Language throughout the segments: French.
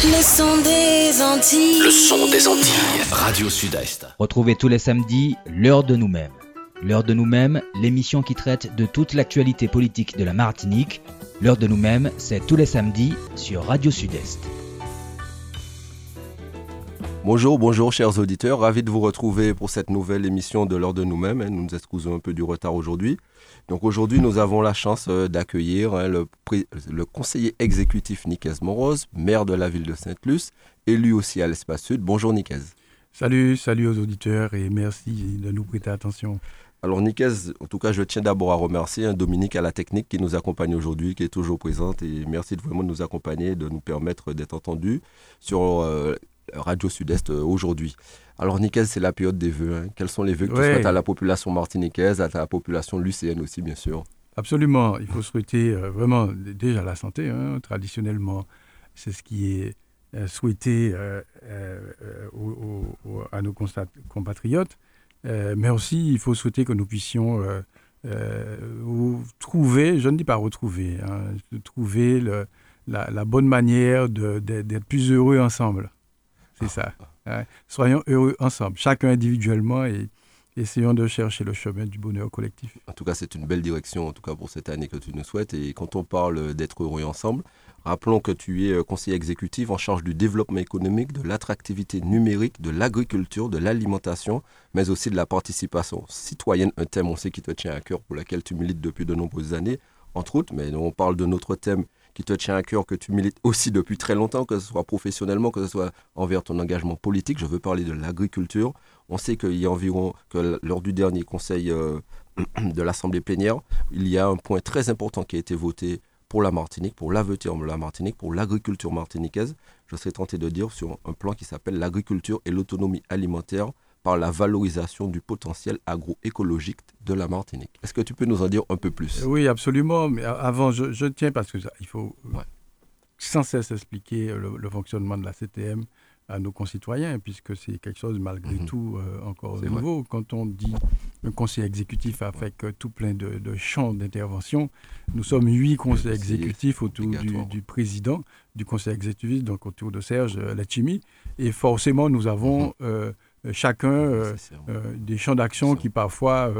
Le son des Antilles. Le son des Antilles. Radio Sud-Est. Retrouvez tous les samedis l'heure de nous-mêmes. L'heure de nous-mêmes, l'émission qui traite de toute l'actualité politique de la Martinique. L'heure de nous-mêmes, c'est tous les samedis sur Radio Sud-Est. Bonjour, bonjour chers auditeurs, ravi de vous retrouver pour cette nouvelle émission de l'heure de nous-mêmes. Nous nous excusons un peu du retard aujourd'hui. Donc aujourd'hui, nous avons la chance euh, d'accueillir hein, le, le, conseiller exécutif Niquez Moroz, maire de la ville de Sainte-Luce, élu aussi à l'espace sud. Bonjour Niquez. Salut, salut aux auditeurs et merci de nous prêter attention. Alors Niquez, en tout cas, je tiens d'abord à remercier hein, Dominique à la technique qui nous accompagne aujourd'hui, qui est toujours présente et merci de vraiment nous accompagner, de nous permettre d'être entendus sur euh, Radio Sud-Est euh, aujourd'hui. Alors, Niquez, c'est la période des vœux. Hein. Quels sont les vœux que tu souhaites à la population martiniquaise, à la population lucéenne aussi, bien sûr? Absolument. Il faut souhaiter euh, vraiment déjà la santé. Hein. Traditionnellement, c'est ce qui est euh, souhaité euh, à nos compatriotes. mais aussi, il faut souhaiter que nous puissions trouver, je ne dis pas retrouver, hein, trouver le, la, la, bonne manière d'être plus heureux ensemble. C'est ça. Soyons heureux ensemble, chacun individuellement et essayons de chercher le chemin du bonheur collectif. En tout cas, c'est une belle direction, en tout cas pour cette année que tu nous souhaites. Et quand on parle d'être heureux ensemble, rappelons que tu es euh, conseiller exécutif en charge du développement économique, de l'attractivité numérique, de l'agriculture, de l'alimentation, mais aussi de la participation citoyenne, un thème, on sait, qui te tient à cœur, pour lequel tu milites depuis de nombreuses années, entre autres. Mais on parle de notre thème qui te tient à cœur, que tu milites aussi depuis très longtemps, que ce soit professionnellement, que ce soit envers ton engagement politique. Je veux parler de l'agriculture. On sait qu'il y a environ, que lors du dernier conseil euh, de l'Assemblée plénière, il y a un point très important qui a été voté pour la Martinique, pour l'avenir de la Martinique, pour l'agriculture martiniquaise. Je serais tenté de dire sur un plan qui s'appelle l'agriculture et l'autonomie alimentaire par la valorisation du potentiel agroécologique de la Martinique. Est-ce que tu peux nous en dire un peu plus? Oui, absolument. Mais avant, je, tiens parce que il faut sans cesse expliquer le, fonctionnement de la CTM à nos concitoyens, puisque c'est quelque chose malgré mhm. tout euh, encore nouveau. Quand on dit un conseil exécutif avec tout plein de, champs d'intervention, nous sommes huit conseils exécutifs autour du, président du conseil exécutif, donc autour de Serge Lachimi, et forcément nous avons mhm. euh, euh, chacun euh, euh, des champs d'action qui parfois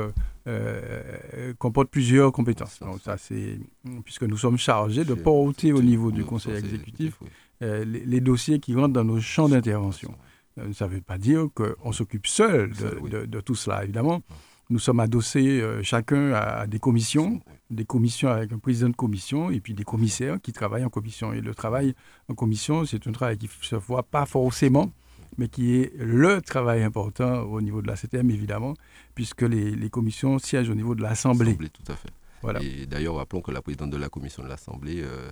comportent plusieurs compétences. Donc ça, c'est puisque nous sommes chargés de porter au niveau du conseil exécutif les, dossiers qui rentrent dans nos champs d'intervention. Ça ne veut pas dire qu'on s'occupe seul de, tout cela, évidemment. Nous sommes adossés chacun à, des commissions, des commissions avec un président de commission et puis des commissaires qui travaillent en commission. Et le travail en commission, c'est un travail qui ne se voit pas forcément mais qui est le travail important au niveau de la CTM, évidemment, puisque les, commissions siègent au niveau de l'Assemblée. tout à fait. Voilà. Et d'ailleurs, rappelons que la présidente de la commission de l'Assemblée, euh,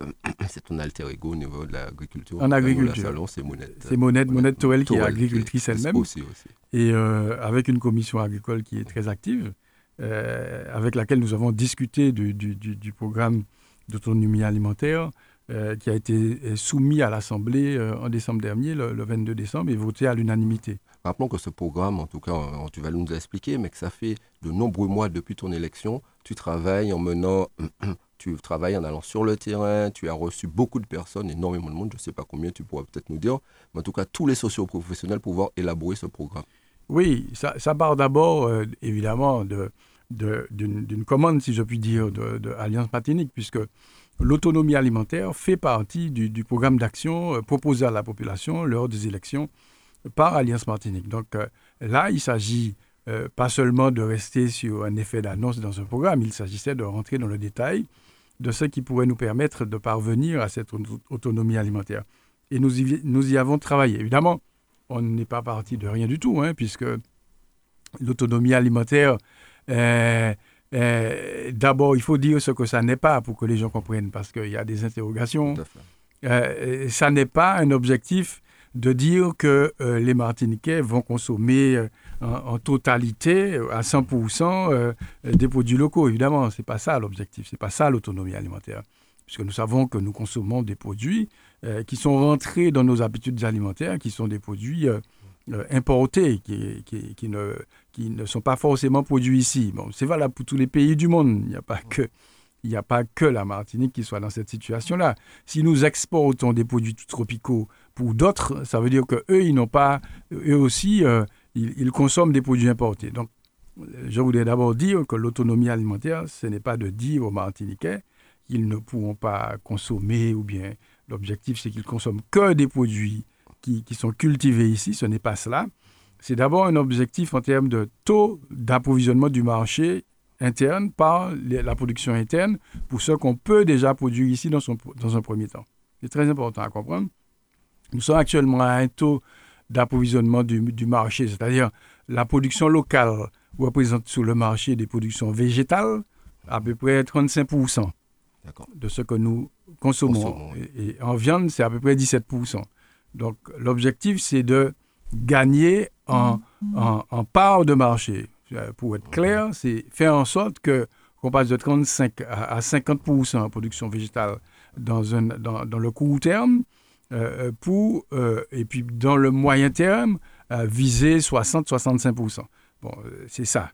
c'est un alter ego au niveau de l'agriculture. En agriculture. C'est Monette. C'est Monette, Monette Tourelle, qui est agricultrice elle-même. Aussi, aussi. Et euh, avec une commission agricole qui est très active, euh, avec laquelle nous avons discuté du, du, du programme d'autonomie alimentaire, euh, qui a été euh, soumis à l'Assemblée euh, en décembre dernier, le, 22 décembre, et voté à l'unanimité. Rappelons que ce programme, en tout cas, tu vas nous expliquer, mais que ça fait de nombreux mois depuis ton élection, tu travailles en menant, tu travailles en allant sur le terrain, tu as reçu beaucoup de personnes, énormément de monde, je ne sais pas combien tu pourras peut-être nous dire, mais en tout cas, tous les socioprofessionnels pouvoir élaborer ce programme. Oui, ça, ça part d'abord, évidemment, d'une de, commande, si je puis dire, de, de Alliance Patinique, puisque l'autonomie alimentaire fait partie du, programme d'action euh, proposé à la population lors des élections par Alliance Martinique. Donc euh, là, il s'agit euh, pas seulement de rester sur un effet d'annonce dans un programme, il s'agissait de rentrer dans le détail de ce qui pourrait nous permettre de parvenir à cette autonomie alimentaire. Et nous y, avons travaillé. Évidemment, on n'est pas parti de rien du tout, hein, puisque l'autonomie alimentaire euh, d'abord, il faut dire ce que ça n'est pas pour que les gens comprennent, parce qu'il y a des interrogations. Euh, ça n'est pas un objectif de dire que euh, les Martiniquais vont consommer en, totalité, à 100%, des produits locaux. Évidemment, ce n'est pas ça l'objectif, ce n'est pas ça l'autonomie alimentaire. Puisque nous savons que nous consommons des produits qui sont rentrés dans nos habitudes alimentaires, qui sont des produits importés, qui, qui, qui, ne, qui ne sont pas forcément produits ici. Bon, c'est valable pour tous les pays du monde. Il n'y a pas que il n'y a pas que la Martinique qui soit dans cette situation-là. Si nous exportons des produits tropicaux pour d'autres, ça veut dire qu'eux, ils n'ont pas, eux aussi, euh, ils, consomment des produits importés. Donc, je voudrais d'abord dire que l'autonomie alimentaire, ce n'est pas de dire aux Martiniquais qu'ils ne pourront pas consommer ou bien l'objectif, c'est qu'ils consomment que des produits qui sont cultivés ici. Ce n'est pas cela. C'est d'abord un objectif en termes de taux d'approvisionnement du marché interne par la production interne pour ce qu'on peut déjà produire ici dans, son, dans un premier temps. C'est très important à comprendre. Nous sommes actuellement à un taux d'approvisionnement du, du, marché, c'est-à-dire la production locale représente sur le marché des productions végétales à peu près 35% de ce que nous consommons. et, et, en viande, c'est à peu près 17%. Donc l'objectif, c'est de gagner en, en, en part de marché. Euh, pour être clair, c'est faire en sorte que qu'on passe de 35 à, 50% en production végétale dans, un, dans, dans le court terme, euh, pour, euh, et puis dans le moyen terme, viser 60-65% Bon, c'est ça,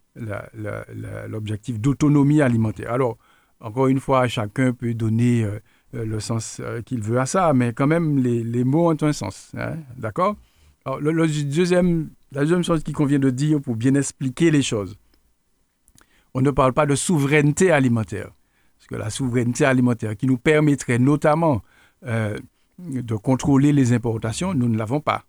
l'objectif d'autonomie alimentaire. Alors, encore une fois, chacun peut donner le sens qu'il veut à ça, mais quand même, les, les mots ont un sens. Hein, D'accord? Alors, le, le, deuxième la deuxième chose qu'il convient de dire pour bien expliquer les choses, on ne parle pas de souveraineté alimentaire. Parce que la souveraineté alimentaire qui nous permettrait notamment euh, de contrôler les importations, nous ne l'avons pas.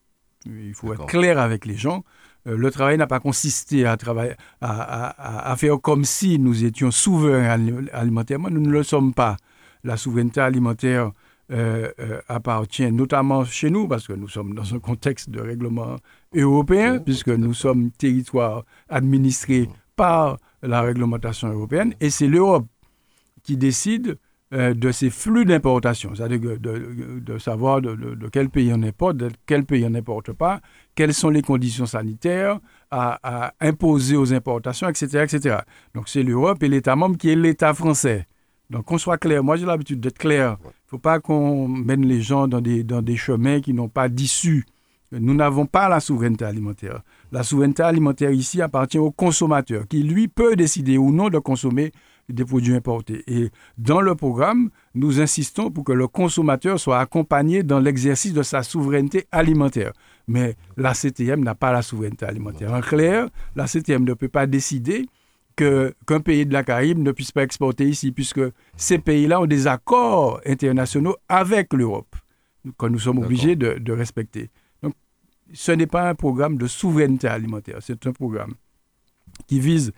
Il faut être clair avec les gens. Euh, le travail n'a pas consisté à, travailler, à, à, faire comme si nous étions souverains alimentairement. Nous ne le sommes pas. La souveraineté alimentaire euh, euh, appartient notamment chez nous, parce que nous sommes dans un contexte de règlement européen, puisque nous sommes territoire administré par la réglementation européenne, et c'est l'Europe qui décide euh, de ces flux d'importation, c'est-à-dire de, de, savoir de, de, quel pays on importe, de quel pays on n'importe pas, quelles sont les conditions sanitaires à, à imposer aux importations, etc. etc. Donc c'est l'Europe et l'État membre qui est l'État français. Donc qu'on soit clair, moi j'ai l'habitude d'être clair faut pas qu'on mène les gens dans des, dans des chemins qui n'ont pas d'issue. Nous n'avons pas la souveraineté alimentaire. La souveraineté alimentaire ici appartient au consommateur qui, lui, peut décider ou non de consommer des produits importés. Et dans le programme, nous insistons pour que le consommateur soit accompagné dans l'exercice de sa souveraineté alimentaire. Mais la CTM n'a pas la souveraineté alimentaire. En clair, la CTM ne peut pas décider qu'un pays de la Caraïbe ne puisse pas exporter ici, puisque ces pays-là ont des accords internationaux avec l'Europe, que nous sommes obligés de, de, respecter. Donc, ce n'est pas un programme de souveraineté alimentaire, c'est un programme qui vise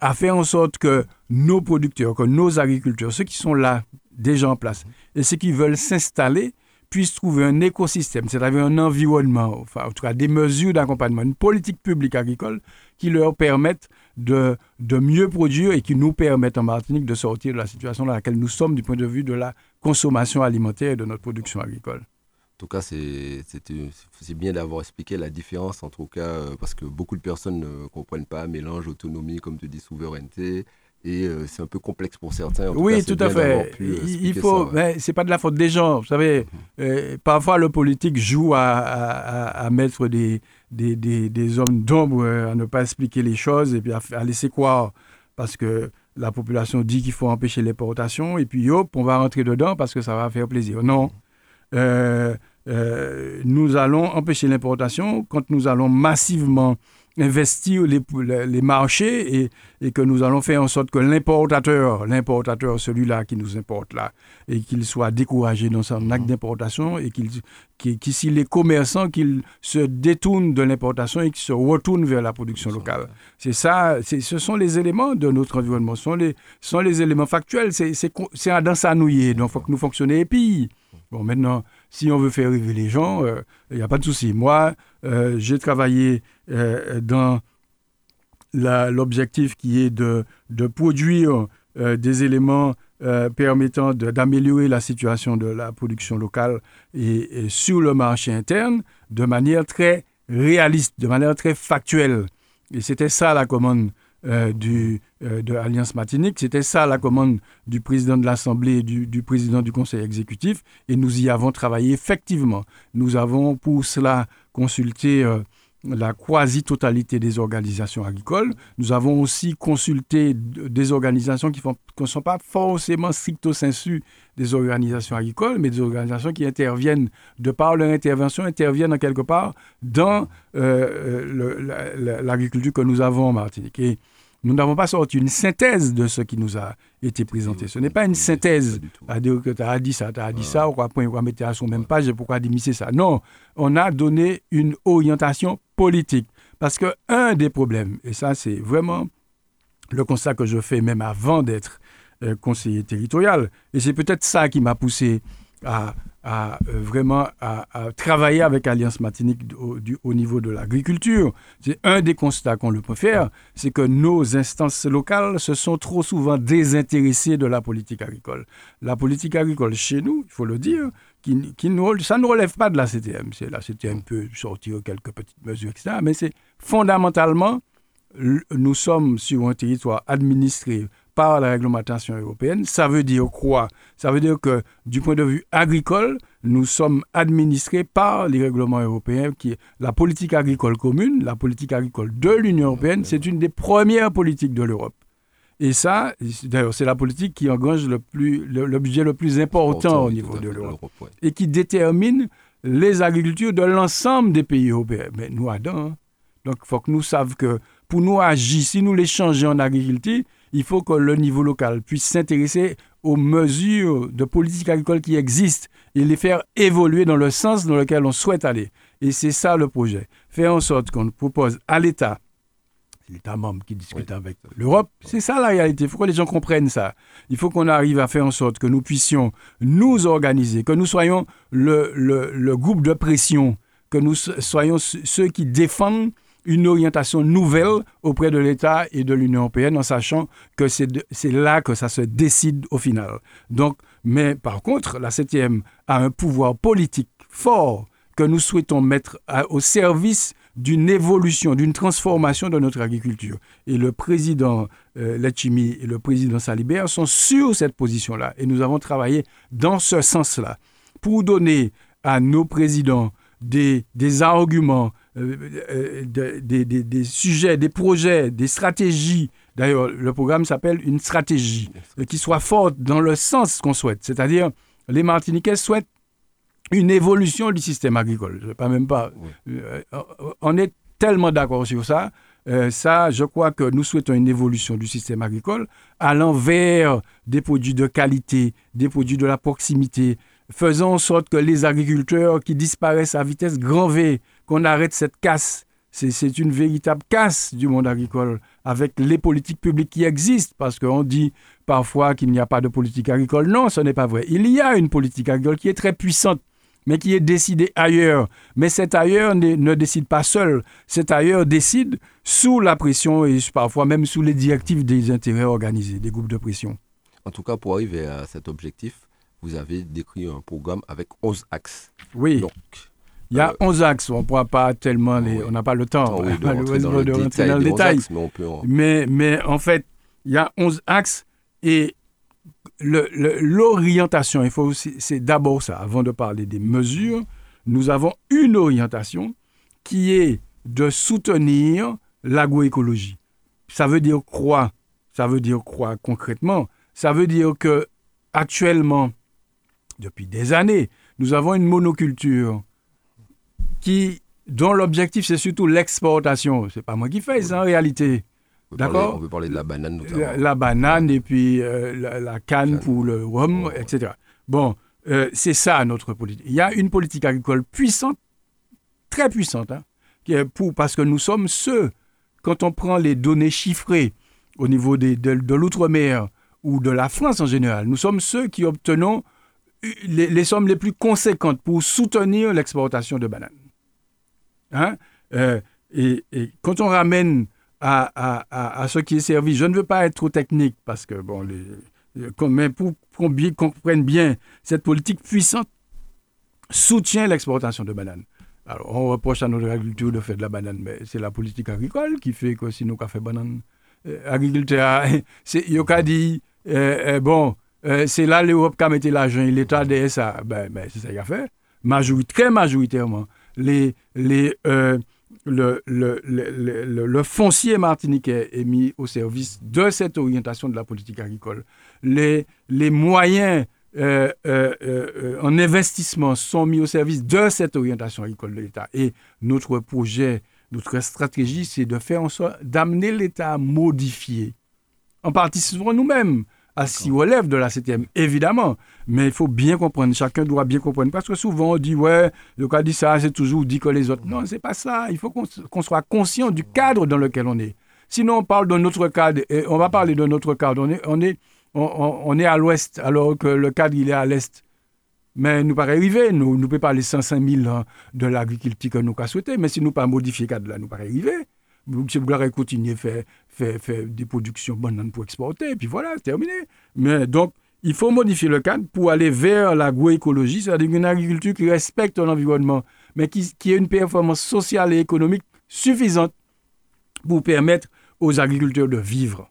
à faire en sorte que nos producteurs, que nos agriculteurs, ceux qui sont là déjà en place, et ceux qui veulent s'installer, puissent trouver un écosystème, c'est-à-dire un environnement, enfin, en tout cas des mesures d'accompagnement, une politique publique agricole qui leur permettent de, de mieux produire et qui nous permettent en Martinique de sortir de la situation dans laquelle nous sommes du point de vue de la consommation alimentaire et de notre production agricole. En tout cas, c'est bien d'avoir expliqué la différence, en tout cas, euh, parce que beaucoup de personnes ne comprennent pas, mélange autonomie, comme tu dis, souveraineté, et euh, c'est un peu complexe pour certains. oui, tout à fait. Euh, il faut, mais c'est pas de la faute des gens. Vous savez, mhm. euh, parfois le politique joue à, à, mettre des, des, des, des hommes d'ombre, à ne pas expliquer les choses et puis à, laisser croire parce que la population dit qu'il faut empêcher l'importation et puis hop, on va rentrer dedans parce que ça va faire plaisir. Non. nous allons empêcher l'importation quand nous allons massivement investir les, les marchés et, et, que nous allons faire en sorte que l'importateur, l'importateur, celui-là qui nous importe là, et qu'il soit découragé dans son acte mhm. d'importation et qu'il, s'il est commerçant, qu'il se détourne de l'importation et qu'il se retourne vers la production locale. C'est ça, ce sont les éléments de notre environnement, ce sont les, sont les éléments factuels, c'est, c'est, c'est dans sa nouillée, donc il faut que nous fonctionnions. Et puis, bon, maintenant, si on veut faire rêver les gens, il euh, n'y a pas de souci. Moi, euh, j'ai travaillé euh, dans l'objectif qui est de, produire des éléments permettant d'améliorer la situation de la production locale et, sur le marché interne de manière très réaliste, de manière très factuelle. Et c'était ça la commande euh, du, euh, de l'Alliance Martinique. C'était ça la commande du président de l'Assemblée et du, président du Conseil exécutif. Et nous y avons travaillé effectivement. Nous avons pour cela consulté euh, la quasi-totalité des organisations agricoles. Nous avons aussi consulté des organisations qui ne sont pas forcément stricto sensu des organisations agricoles, mais des organisations qui interviennent, de par leur intervention, interviennent en quelque part dans euh, l'agriculture que nous avons en Martinique. Nous n'avons pas sorti une synthèse de ce qui nous a été présenté. Ce n'est pas une synthèse à dire que tu as dit ça, tu as dit ça, ou quoi, on va mettre à son même page, pourquoi démisser ça? Non, on a donné une orientation politique. Parce que un des problèmes, et ça c'est vraiment le constat que je fais même avant d'être euh, conseiller territorial, et c'est peut-être ça qui m'a poussé à, à euh, vraiment à, travailler avec Alliance Martinique au, au niveau de l'agriculture. C'est un des constats qu'on le peut faire, c'est que nos instances locales se sont trop souvent désintéressées de la politique agricole. La politique agricole chez nous, il faut le dire, qui, qui ça ne relève pas de la CTM. La CTM peut sortir quelques petites mesures, etc. Mais c'est fondamentalement, nous sommes sur un territoire administré par la réglementation européenne. Ça veut dire quoi? Ça veut dire que du point de vue agricole, nous sommes administrés par les règlements européens, qui est la politique agricole commune, la politique agricole de l'Union européenne, c'est une des premières politiques de l'Europe. Et ça, d'ailleurs, c'est la politique qui engrange le, plus, le, budget le plus important au niveau de l'Europe et qui détermine les agricultures de l'ensemble des pays européens. Mais nous, Adam, hein. donc il faut que nous sachions que pour nous agir, si nous les changeons en agriculture, il faut que le niveau local puisse s'intéresser aux mesures de politique agricole qui existent et les faire évoluer dans le sens dans lequel on souhaite aller. Et c'est ça le projet. Faire en sorte qu'on propose à l'État, c'est l'État membre qui discute avec l'Europe, c'est ça la réalité. Il faut que les gens comprennent ça. Il faut qu'on arrive à faire en sorte que nous puissions nous organiser, que nous soyons le, le groupe de pression, que nous soyons ceux qui défendent une orientation nouvelle auprès de l'État et de l'Union européenne en sachant que c'est là que ça se décide au final. Donc, mais par contre, la septième a un pouvoir politique fort que nous souhaitons mettre au service d'une évolution, d'une transformation de notre agriculture. Et le président euh, et le président Salibert sont sur cette position-là. Et nous avons travaillé dans ce sens-là pour donner à nos présidents des, des arguments, euh, euh, des, des, sujets, des projets, des stratégies. D'ailleurs, le programme s'appelle une stratégie euh, qui soit forte dans le sens qu'on souhaite. C'est-à-dire, les Martiniquais souhaitent une évolution du système agricole. Je pas même pas. on est tellement d'accord sur ça. ça, je crois que nous souhaitons une évolution du système agricole allant vers des produits de qualité, des produits de la proximité, faisant en sorte que les agriculteurs qui disparaissent à vitesse grand V qu'on arrête cette casse. C'est une véritable casse du monde agricole avec les politiques publiques qui existent, parce qu'on dit parfois qu'il n'y a pas de politique agricole. Non, ce n'est pas vrai. Il y a une politique agricole qui est très puissante, mais qui est décidée ailleurs. Mais cet ailleurs ne décide pas seul. Cet ailleurs décide sous la pression et parfois même sous les directives des intérêts organisés, des groupes de pression. En tout cas, pour arriver à cet objectif, vous avez décrit un programme avec 11 axes. Oui. Donc, il y a 11 euh, axes, on ne pourra pas tellement les... On n'a pas le temps de, rentrer dans, le détail, mais, mais, en... fait, il y a 11 axes et l'orientation, il faut c'est d'abord ça, avant de parler des mesures, nous avons une orientation qui est de soutenir l'agroécologie. Ça veut dire quoi? Ça veut dire quoi concrètement? Ça veut dire que actuellement, depuis des années, nous avons une monoculture qui, dont l'objectif, c'est surtout l'exportation. C'est pas moi qui fais ça en réalité. D'accord On veut parler de la banane notamment. La, banane et puis euh, la, canne pour le rhum, etc. Bon, euh, c'est ça notre politique. Il y a une politique agricole puissante, très puissante, hein, qui est pour, parce que nous sommes ceux, quand on prend les données chiffrées au niveau des, de, l'outre-mer ou de la France en général, nous sommes ceux qui obtenons les, sommes les plus conséquentes pour soutenir l'exportation de bananes. Hein? Euh, et, quand on ramène à, ce qui est servi, je ne veux pas être trop technique parce que, bon, les, mais pour qu'on comprenne bien, cette politique puissante soutient l'exportation de bananes. Alors, on reproche à notre agriculture de faire de la banane, mais c'est la politique agricole qui fait que si nous fait banane, euh, agriculteur, c'est, il dit, euh, bon, c'est là l'Europe qui a mis l'argent, l'État de ça, ben, ben c'est ça qu'il a fait, très majoritairement euh, le, foncier martiniquais est mis au service de cette orientation de la politique agricole. Les, moyens euh, euh, euh, en investissement sont mis au service de cette orientation agricole de l'État. Et notre projet, notre stratégie, c'est de faire en sorte d'amener l'État à modifier, en partie nous-mêmes, à s'y relève de la CTM, évidemment. Mais il faut bien comprendre, chacun doit bien comprendre. Parce que souvent, on dit, ouais, le cas dit ça, c'est toujours dit que les autres. Non, c'est pas ça. Il faut qu'on soit conscient du cadre dans lequel on est. Sinon, on parle de notre cadre, et on va parler de notre cadre. On est, on est, on, est à l'ouest, alors que le cadre, il est à l'est. Mais nous pas arriver, nous ne pouvons pas les 105 000 de l'agriculture que nous avons souhaité, mais si nous pas modifier le cadre là, nous pas arriver. Vous voulez continuer à faire, des productions bonnes pour exporter, et puis voilà, terminé. Mais donc, il faut modifier le cadre pour aller vers l'agroécologie, c'est-à-dire une agriculture qui respecte l'environnement, mais qui, qui ait une performance sociale et économique suffisante pour permettre aux agriculteurs de vivre.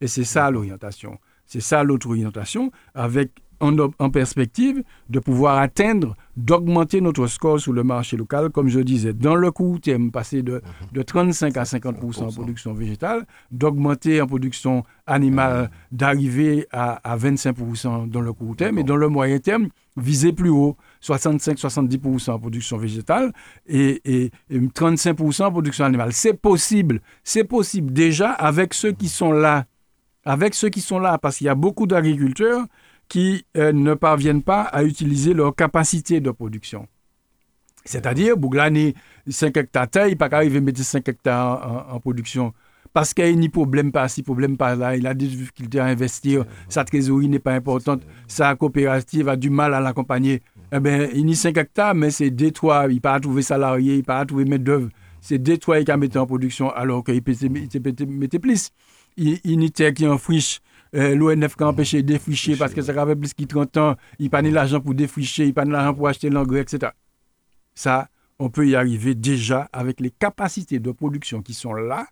Et c'est ça l'orientation. C'est ça l'autre orientation, avec en, perspective de pouvoir atteindre, d'augmenter notre score sur le marché local, comme je disais, dans le court terme, passer de, de 35 à 50% en production végétale, d'augmenter en production animale, d'arriver à, à 25% dans le court terme, et dans le moyen terme, viser plus haut, 65-70% en production végétale et, et, et 35% en production animale. C'est possible, c'est possible déjà avec ceux qui sont là, avec ceux qui sont là, parce qu'il y a beaucoup d'agriculteurs qui euh, ne parviennent pas à utiliser leur capacité de production. C'est-à-dire, Bouglani, 5 hectares, il pas arriver à mettre 5 hectares en, production parce qu'il n'y a problème pas ci, problème pas là, il a des difficultés à investir, sa trésorerie n'est pas importante, sa coopérative a du mal à l'accompagner. Eh bien, il y a 5 hectares, mais c'est détruit, il pas trouver salarié, il pas trouver maître d'œuvre. C'est détruit qui a mettre en production alors qu'il mettre plus. Il, y a terre qui en friche, euh, l'ONF qui a empêché de défricher parce que ça avait plus de 30 ans, il n'a pas l'argent pour défricher, il n'a pas l'argent pour acheter l'engrais, etc. Ça, on peut y arriver déjà avec les capacités de production qui sont là,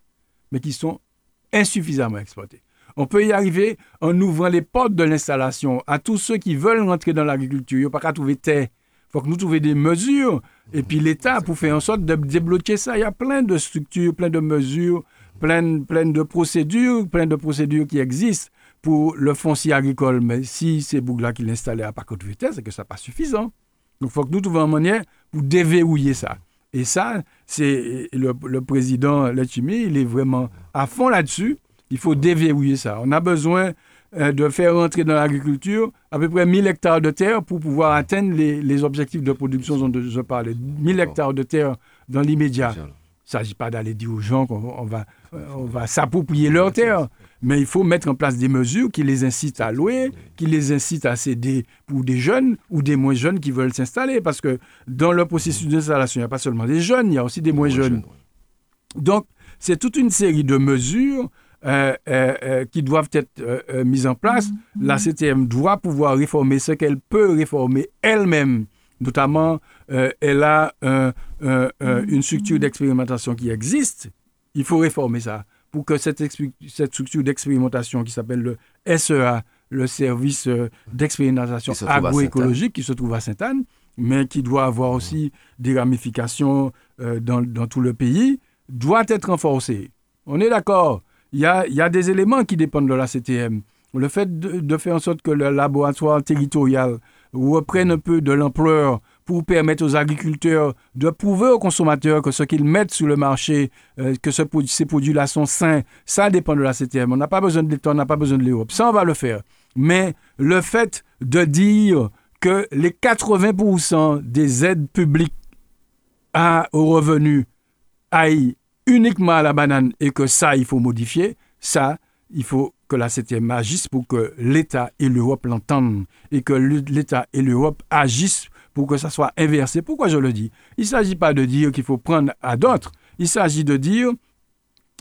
mais qui sont insuffisamment exploitées. On peut y arriver en ouvrant les portes de l'installation à tous ceux qui veulent rentrer dans l'agriculture. Il n'y a pas qu'à trouver terre. Il faut que nous trouvions des mesures. Et puis l'État, pour faire en sorte de débloquer ça, il y a plein de structures, plein de mesures, plein, plein de procédures, plein de procédures qui existent pour le foncier agricole. Mais si c'est Bougla qui l'installait à par de vitesse, c'est que ça n'est pas suffisant. Donc il faut que nous trouvions une manière pour déverrouiller ça. Et ça, c'est le, le, président Lechimi, il est vraiment à fond là-dessus. Il faut déverrouiller ça. On a besoin euh, de faire rentrer dans l'agriculture à peu près 1000 hectares de terre pour pouvoir atteindre les, les objectifs de production dont je parlais. 1000 hectares de terre dans l'immédiat. Il ne s'agit pas d'aller dire aux gens qu'on va, on va s'approprier leur terre. Mais il faut mettre en place des mesures qui les incitent à louer, qui les incitent à céder pour des jeunes ou des moins jeunes qui veulent s'installer. Parce que dans le processus d'installation, il n'y a pas seulement des jeunes, il y a aussi des moins, jeunes. Donc, c'est toute une série de mesures euh, euh, euh, qui doivent être mises en place. La CTM doit pouvoir réformer ce qu'elle peut réformer elle-même. Notamment, elle a une structure d'expérimentation qui existe. Il faut réformer ça pour que cette, cette structure d'expérimentation qui s'appelle le SEA, le service euh, d'expérimentation agroécologique qui se trouve à Sainte-Anne, mais qui doit avoir aussi des ramifications euh, dans, dans, tout le pays, doit être renforcé. On est d'accord. Il y a, y a, des éléments qui dépendent de la CTM. Le fait de, de faire en sorte que le laboratoire territorial reprenne un peu de l'ampleur pour permettre aux agriculteurs de prouver aux consommateurs que ce qu'ils mettent sur le marché, euh, que ce, ces produits-là sont sains, ça dépend de la CTM. On n'a pas besoin de l'État, on n'a pas besoin de l'Europe. Ça, on va le faire. Mais le fait de dire que les 80% des aides publiques à, aux revenus aillent uniquement à la banane et que ça, il faut modifier, ça, il faut que la CTM agisse pour que l'État et l'Europe l'entendent et que l'État et l'Europe agissent pour que ça soit inversé. Pourquoi je le dis? Il ne s'agit pas de dire qu'il faut prendre à d'autres, il s'agit de dire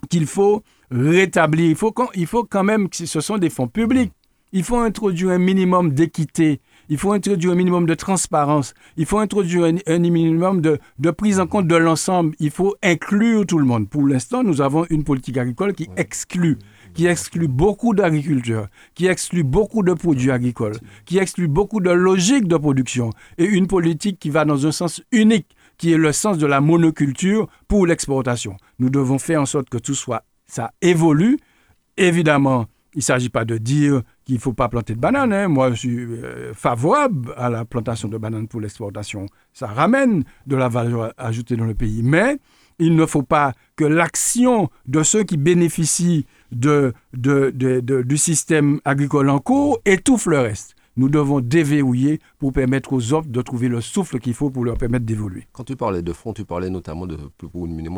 qu'il faut rétablir, il faut, il faut quand même que ce sont des fonds publics. Il faut introduire un minimum d'équité, il faut introduire un minimum de transparence, il faut introduire un, minimum de, de, prise en compte de l'ensemble, il faut inclure tout le monde. Pour l'instant, nous avons une politique agricole qui exclut qui exclut beaucoup d'agriculteurs, qui exclut beaucoup de produits agricoles, qui exclut beaucoup de logiques de production et une politique qui va dans un sens unique, qui est le sens de la monoculture pour l'exportation. Nous devons faire en sorte que tout soit, ça évolue. Évidemment, il ne s'agit pas de dire qu'il ne faut pas planter de bananes. Hein. Moi, je suis euh, favorable à la plantation de bananes pour l'exportation. Ça ramène de la valeur ajoutée dans le pays. Mais il ne faut pas que l'action de ceux qui bénéficient de, du système agricole en cours étouffe le reste. Nous devons déverrouiller pour permettre aux autres de trouver le souffle qu'il faut pour leur permettre d'évoluer. Quand tu parlais de fonds, tu parlais notamment de,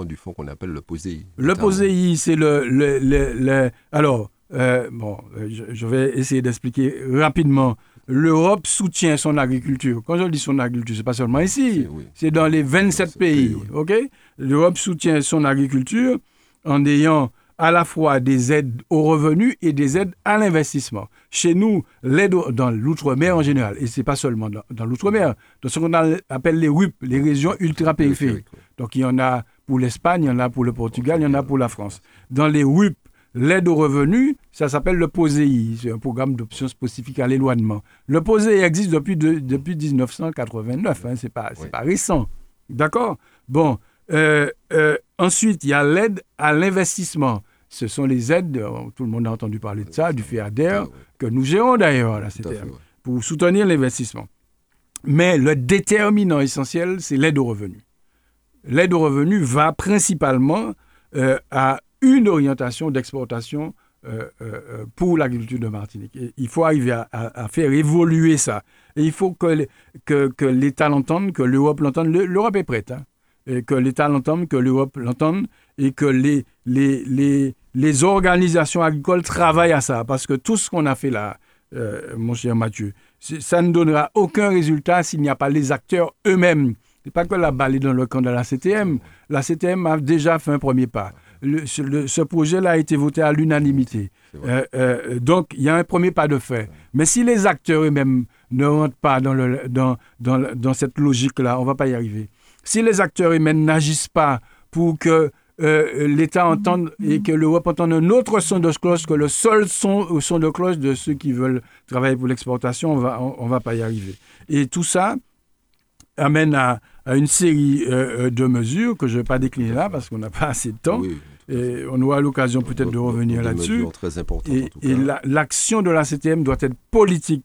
du fonds qu'on appelle le POSEI. Le POSEI, c'est le, le, Alors, euh, bon, je, vais essayer d'expliquer rapidement. L'Europe soutient son agriculture. Quand je dis son agriculture, c'est pas seulement ici, c'est dans les 27 pays. ok? L'Europe soutient son agriculture en ayant à la fois des aides aux revenus et des aides à l'investissement. Chez nous, l'aide dans l'outre-mer en général, et ce n'est pas seulement dans, l'outre-mer, dans ce qu'on appelle les RUP, les régions ultra-périphériques. Donc il y en a pour l'Espagne, il y en a pour le Portugal, il y en a pour la France. Dans les RUP, l'aide aux revenus, ça s'appelle le POSEI, c'est un programme d'options spécifiques à l'éloignement. Le POSEI existe depuis, depuis 1989, hein, ce n'est pas, pas récent. D'accord? Bon, euh, euh, ensuite, il y a l'aide à l'investissement. Ce sont les aides, euh, tout le monde a entendu parler de ça, du FEADER, que nous gérons d'ailleurs là, pour soutenir l'investissement. Mais le déterminant essentiel, c'est l'aide aux revenus. L'aide aux revenus va principalement à une orientation d'exportation pour l'agriculture de Martinique. il faut arriver à, faire évoluer ça. Et il faut que, que, que l'État l'entende, que l'Europe l'entende. L'Europe est prête. Hein et que l'État l'entende, que l'Europe l'entende et que les, les, les, les, organisations agricoles travaillent à ça. Parce que tout ce qu'on a fait là, euh, mon cher Mathieu, ça ne donnera aucun résultat s'il n'y a pas les acteurs eux-mêmes. Ce n'est pas que la balle est dans le camp de la CTM. La CTM a déjà fait un premier pas. ce, projet-là a été voté à l'unanimité. Euh, euh, donc, il y a un premier pas de fait. Mais si les acteurs eux-mêmes ne rentrent pas dans, le, dans, dans, dans cette logique-là, on ne va pas y arriver. Si les acteurs humains n'agissent pas pour que euh, l'État entende et que l'Europe entende un autre son de cloche que le seul son, son de cloche de ceux qui veulent travailler pour l'exportation, on va, on, va pas y arriver. Et tout ça amène à, une série euh, euh, de mesures que je ne vais pas décliner là parce qu'on n'a pas assez de temps. Et on aura l'occasion peut-être de revenir là-dessus. Et, et l'action de la CTM doit être politique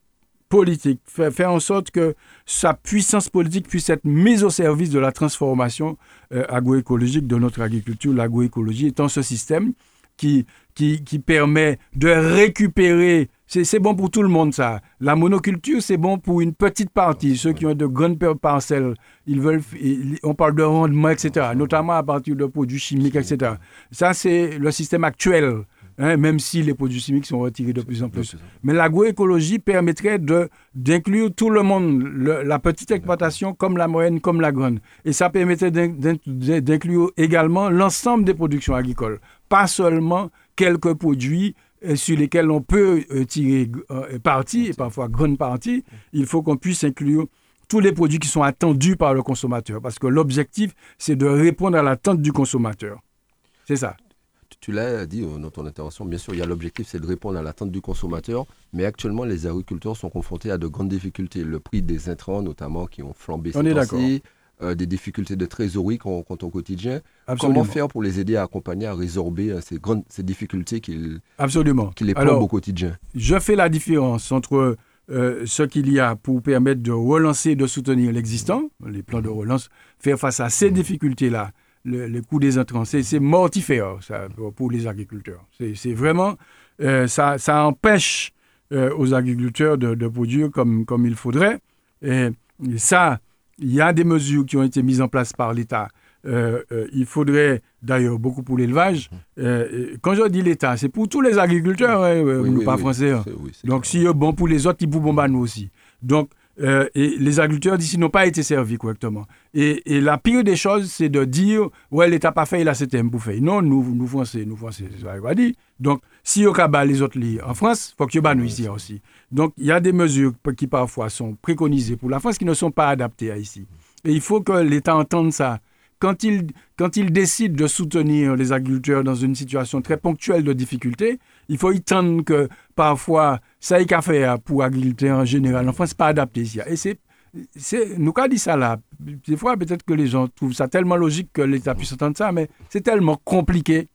politique, faire, en sorte que sa puissance politique puisse être mise au service de la transformation euh, agroécologique de notre agriculture, l'agroécologie étant ce système qui, qui, qui permet de récupérer, c'est bon pour tout le monde ça, la monoculture c'est bon pour une petite partie, ceux qui ont de grandes parcelles, ils veulent, on parle de rendement, etc., notamment à partir de produits chimiques, etc. Ça c'est le système actuel Hein, même si les produits chimiques sont retirés de plus en plus. Mais l'agroécologie permettrait d'inclure tout le monde, la petite exploitation comme la moyenne, comme la grande. Et ça permettrait d'inclure également l'ensemble des productions agricoles, pas seulement quelques produits euh, sur lesquels on peut euh, tirer euh, parti, et parfois grande partie. Il faut qu'on puisse inclure tous les produits qui sont attendus par le consommateur, parce que l'objectif, c'est de répondre à l'attente du consommateur. C'est ça tu l'as dit dans ton intervention, bien sûr, il y a l'objectif, c'est de répondre à l'attente du consommateur, mais actuellement, les agriculteurs sont confrontés à de grandes difficultés. Le prix des intrants, notamment, qui ont flambé On est euh, des difficultés de trésorerie qu'on rencontre au quotidien. Comment faire pour les aider à accompagner, à résorber euh, ces, grandes, ces difficultés qu'ils qui les plombent au quotidien? Je fais la différence entre euh, ce qu'il y a pour permettre de relancer, de soutenir l'existant, les plans de relance, faire face à ces difficultés-là le, coût des intrants. C'est mortifère ça, pour les agriculteurs. C'est vraiment, euh, ça, ça, empêche euh, aux agriculteurs de, produire comme, comme il faudrait. Et, ça, il y a des mesures qui ont été mises en place par l'État. Euh, il faudrait d'ailleurs beaucoup pour l'élevage. quand je dis l'État, c'est pour tous les agriculteurs, hein, pas français. Hein. Donc, si bon pour les autres, ils bombent nous aussi. Donc, euh, et les agriculteurs d'ici n'ont pas été servis correctement. Et, la pire des choses, c'est de dire, ouais, l'État pas fait, il a CTM pour faire. Non, nous, nous Français, nous Français, c'est ce dit. Donc, si au Cabal, les autres lits en France, il faut que nous ici aussi. Donc, il y a des mesures qui parfois sont préconisées pour la France qui ne sont pas adaptées à ici. Et il faut que l'État entende ça quand il, quand il décide de soutenir les agriculteurs dans une situation très ponctuelle de difficulté, il faut y tendre que parfois, ça y qu'à faire pour l'agriculture en général. En France, pas adapté. Et c'est nous avons dit ça là. Des fois, peut-être que les gens trouvent ça tellement logique que l'État puisse entendre ça, mais c'est tellement compliqué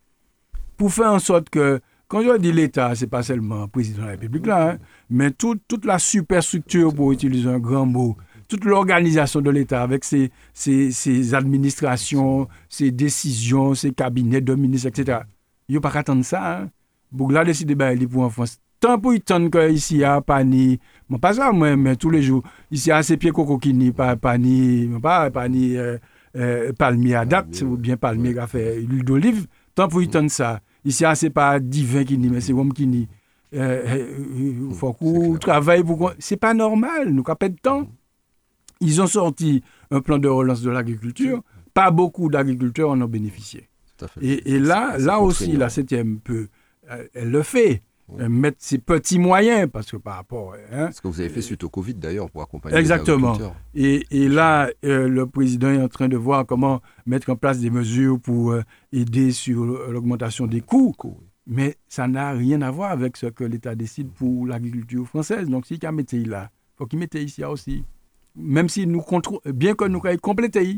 pour faire en sorte que, quand je dis l'État, c'est pas seulement le président de la République là, hein, mais toute la superstructure, pour utiliser un grand mot, toute l'organisation de l'État avec ses, ses, administrations, ses décisions, ses cabinets de ministres, etc. Il n'y a pas qu'à attendre ça. Hein. Bougla décide de pour en France. Tant pour attendre qu'ici, à Pani, bon, pas ça, moi, mais tous les jours, ici, à ses pieds coco qui n'y pas Pani, pas Pani, euh, euh, palmier à date, ou bien palmier à faire l'huile d'olive, tant pour attendre ça. Ici, c'est pas divin qui n'y, mais c'est homme qui n'y. Euh, il faut qu'on travaille pour. C'est pas normal, nous, pas de temps. Ils ont sorti un plan de relance de l'agriculture. Pas beaucoup d'agriculteurs en ont bénéficié. Et, là, là aussi, la septième peut, elle le fait. Mettre ses petits moyens, parce que par rapport. Hein, Ce que vous avez fait suite au Covid d'ailleurs pour accompagner Exactement. Les et, et là, euh, le président est en train de voir comment mettre en place des mesures pour euh, aider sur l'augmentation des coûts. Mais ça n'a rien à voir avec ce que l'État décide pour l'agriculture française. Donc, s'il y a un là, il faut qu'il mette ici aussi même si nous bien que nous ayons complété.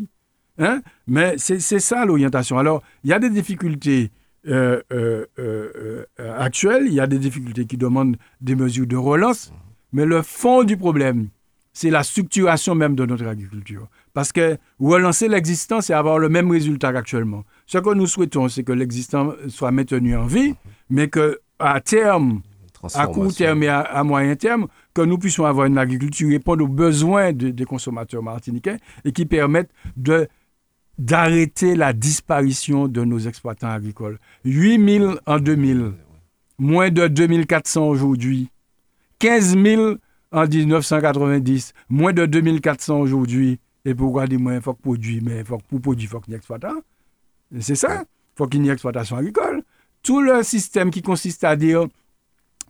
Hein? Mais c'est ça l'orientation. Alors, il y a des difficultés euh, euh, euh, actuelles, il y a des difficultés qui demandent des mesures de relance, mais le fond du problème, c'est la structuration même de notre agriculture. Parce que relancer l'existant, c'est avoir le même résultat qu'actuellement. Ce que nous souhaitons, c'est que l'existant soit maintenu en vie, mais que à terme, à court terme et à, moyen terme, que nous puissions avoir une agriculture qui réponde aux besoins des consommateurs martiniquais et qui permette de d'arrêter la disparition de nos exploitants agricoles. 8 000 en 2000, moins de 2400 aujourd'hui. 15 000 en 1990, moins de 2400 aujourd'hui. Et pourquoi dire moins, il faut que produire, mais faut, pour produire, il faut qu'il y ait exploitant. C'est ça, il faut qu'il y ait exploitation agricole. Tout le système qui consiste à dire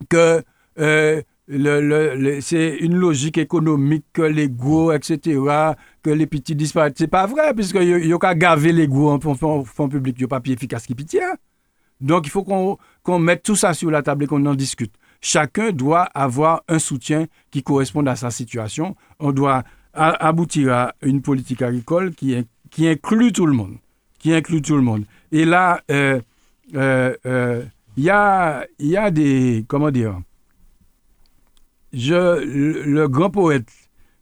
que euh, le, c'est une logique économique que les gros, etc., que les petits disparaissent. C'est pas vrai, puisque y a qu'à gaver les gros en fonds public, il n'y a pas plus efficace qui pitié. Donc, il faut qu'on mette tout ça sur la table et qu'on en discute. Chacun doit avoir un soutien qui corresponde à sa situation. On doit aboutir à une politique agricole qui, qui inclut tout le monde. Qui inclut tout le monde. Et là, euh, euh, euh il y a, y a des. Comment dire je, le, grand poète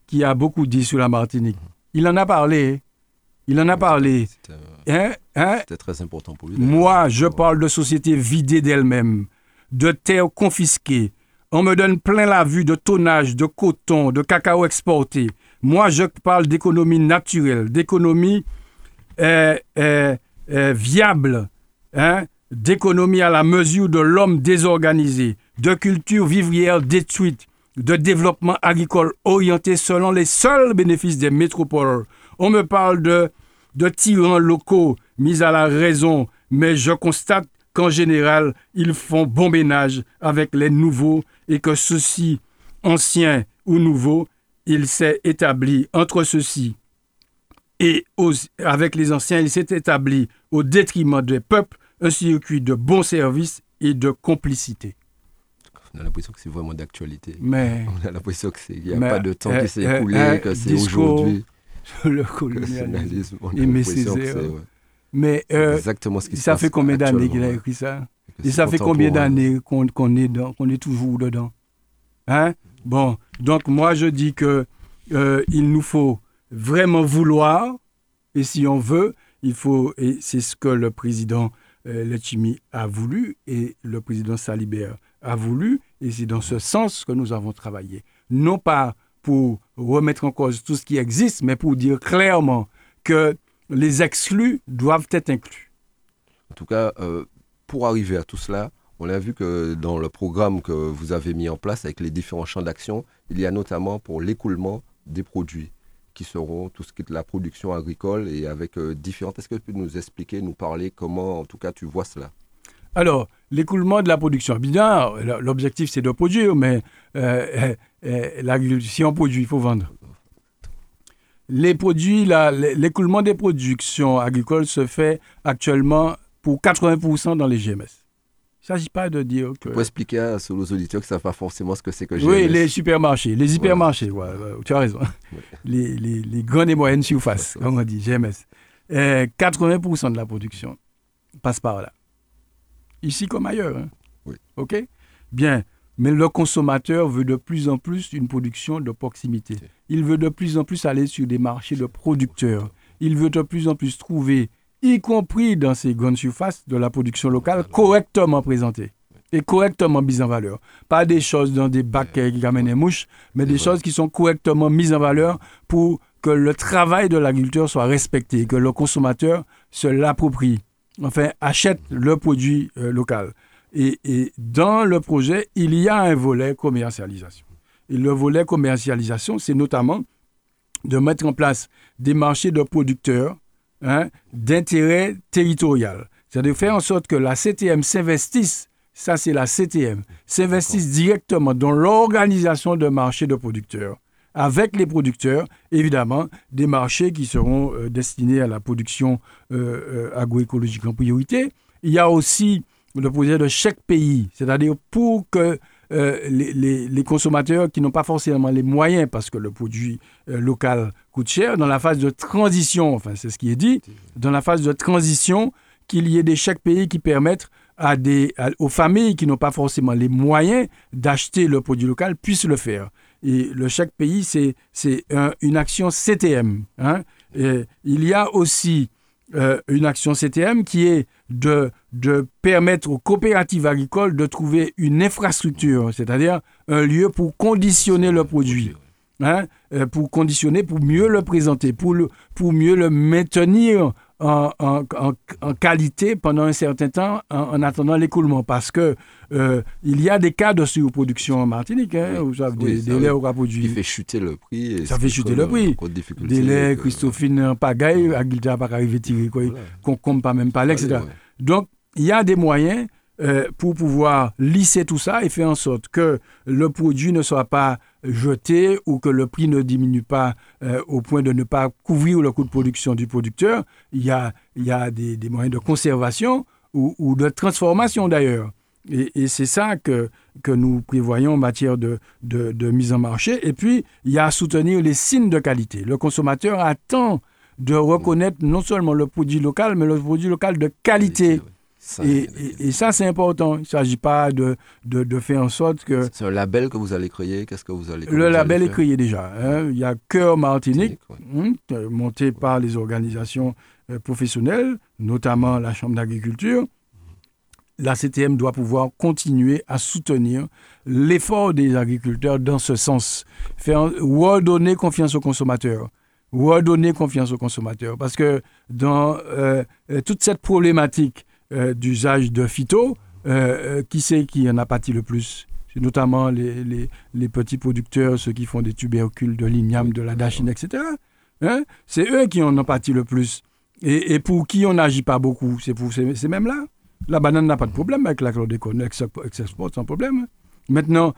qui a beaucoup dit sur la Martinique, il en a parlé. Il en a parlé. Hein? Hein? C'était très important pour lui. Moi, je parle de société vidée d'elle-même, de terres confisquées. On me donne plein la vue de tonnage, de coton, de cacao exporté. Moi, je parle d'économie naturelle, d'économie euh, euh, euh, viable. Hein? d'économie à la mesure de l'homme désorganisé, de culture vivrière détruite, de développement agricole orienté selon les seuls bénéfices des métropoles. On me parle de, de tyrans locaux mis à la raison, mais je constate qu'en général, ils font bon ménage avec les nouveaux et que ceux-ci, anciens ou nouveaux, il s'est établi entre ceux-ci et avec les anciens, il s'est établi au détriment des peuples un circuit de bons services et de complicité. On a l'impression que c'est vraiment d'actualité. Mais, on a l'impression qu'il n'y a pas de temps qui s'est eh, écoulé, eh, que c'est aujourd'hui. Le colonialisme et mes Mais euh, exactement ce qui ça fait combien d'années qu'il a écrit ça? Et ça fait combien d'années qu'on est, qu'on est toujours dedans? Hein? Bon, donc moi je dis que euh, il nous faut vraiment vouloir, et si on veut, il faut, et c'est ce que le président euh, Lechimi a voulu et le président Salibert a voulu, et c'est dans ce sens que nous avons travaillé. Non pas pour remettre en cause tout ce qui existe, mais pour dire clairement que les exclus doivent être inclus. En tout cas, euh, pour arriver à tout cela, on a vu que dans le programme que vous avez mis en place avec les différents champs d'action, il y a notamment pour l'écoulement des produits qui seront tout ce qui est de la production agricole et avec euh, différentes. Est-ce que tu peux nous expliquer, nous parler comment, en tout cas, tu vois cela? Alors, l'écoulement de la production, bien, l'objectif c'est de produire, mais euh, euh, si on produit, il faut vendre. Les produits, l'écoulement des productions agricoles se fait actuellement pour 80% dans les GMS. Il ne s'agit pas de dire que... Pour expliquer à aux auditeurs qui ne savent pas forcément ce que c'est que GMS. Oui, les supermarchés, les hypermarchés, tu as raison. Les, les, les, grandes et moyennes surfaces, comme on dit, GMS. 80% de la production passe par là. Ici comme ailleurs. Hein. Oui. OK? Bien. Mais le consommateur veut de plus en plus une production de proximité. Il veut de plus en plus aller sur des marchés de producteurs. Il veut de plus en plus trouver, y compris dans ces grandes surfaces, de la production locale correctement présentée et correctement mise en valeur. Pas des choses dans des bacs qui amènent des mouches, mais des choses qui sont correctement mises en valeur pour que le travail de l'agriculteur soit respecté, que le consommateur se l'approprie, enfin achète le produit euh, local. Et, dans le projet, il y a un volet commercialisation. Et le volet commercialisation, c'est notamment de mettre en place des marchés de producteurs hein, d'intérêt territorial. C'est-à-dire faire en sorte que la CTM s'investisse, ça c'est la CTM, s'investisse directement dans l'organisation de marchés de producteurs avec les producteurs, évidemment, des marchés qui seront euh, destinés à la production euh, euh, agroécologique en priorité. Il y a aussi le projet de chaque pays, c'est-à-dire pour que les, consommateurs qui n'ont pas forcément les moyens, parce que le produit local coûte cher, dans la phase de transition, enfin c'est ce qui est dit, dans la phase de transition, qu'il y ait des chèques pays qui permettent à des, aux familles qui n'ont pas forcément les moyens d'acheter le produit local puissent le faire. Et le chèque pays, c'est une action CTM. Hein. Et il y a aussi euh, une action CTM qui est de, de permettre aux coopératives agricoles de trouver une infrastructure, c'est-à-dire un lieu pour conditionner le produit. Hein, euh, pour conditionner, pour mieux le présenter, pour, le, pour mieux le maintenir en, qualité pendant un certain temps en, attendant l'écoulement parce que euh, il y a des cas de surproduction en Martinique hein, où ça, des, des laits aura produit. Qui fait chuter le prix. ça fait chuter le prix. Des laits, Christophine pagaille, Aguilda pas arriver tirer, qu'on compte pas même pas, etc. Donc, il y a des moyens euh, pour pouvoir lisser tout ça et faire en sorte que le produit ne soit pas jeté ou que le prix ne diminue pas euh, au point de ne pas couvrir le coût de production du producteur. Il y a, il y a des, moyens de conservation ou, de transformation d'ailleurs. Et, c'est ça que, que nous prévoyons en matière de, de, mise en marché. Et puis, il y a à soutenir les signes de qualité. Le consommateur attend de reconnaître non seulement le produit local, mais le produit local de qualité et, ça, c'est important. Il ne s'agit pas de, de, faire en sorte que... C'est un label que vous allez créer? Qu'est-ce que vous allez Le label est créé déjà. Hein. Il y a Cœur Martinique, hein, monté par les organisations euh, professionnelles, notamment la Chambre d'agriculture. La CTM doit pouvoir continuer à soutenir l'effort des agriculteurs dans ce sens. Faire, redonner confiance aux consommateurs redonner confiance aux consommateurs. Parce que dans euh, euh, toute cette problématique euh, d'usage de phyto, euh, euh, qui c'est qui en a pâti le plus? C'est notamment les, les, petits producteurs, ceux qui font des tubercules, de l'igname, de la dachine, etc. Hein? C'est eux qui en ont pâti le plus. Et, et pour qui on n'agit pas beaucoup, c'est pour ces, mêmes-là. La banane n'a pas de problème avec la chlordécone, s'exporte sans problème. Maintenant,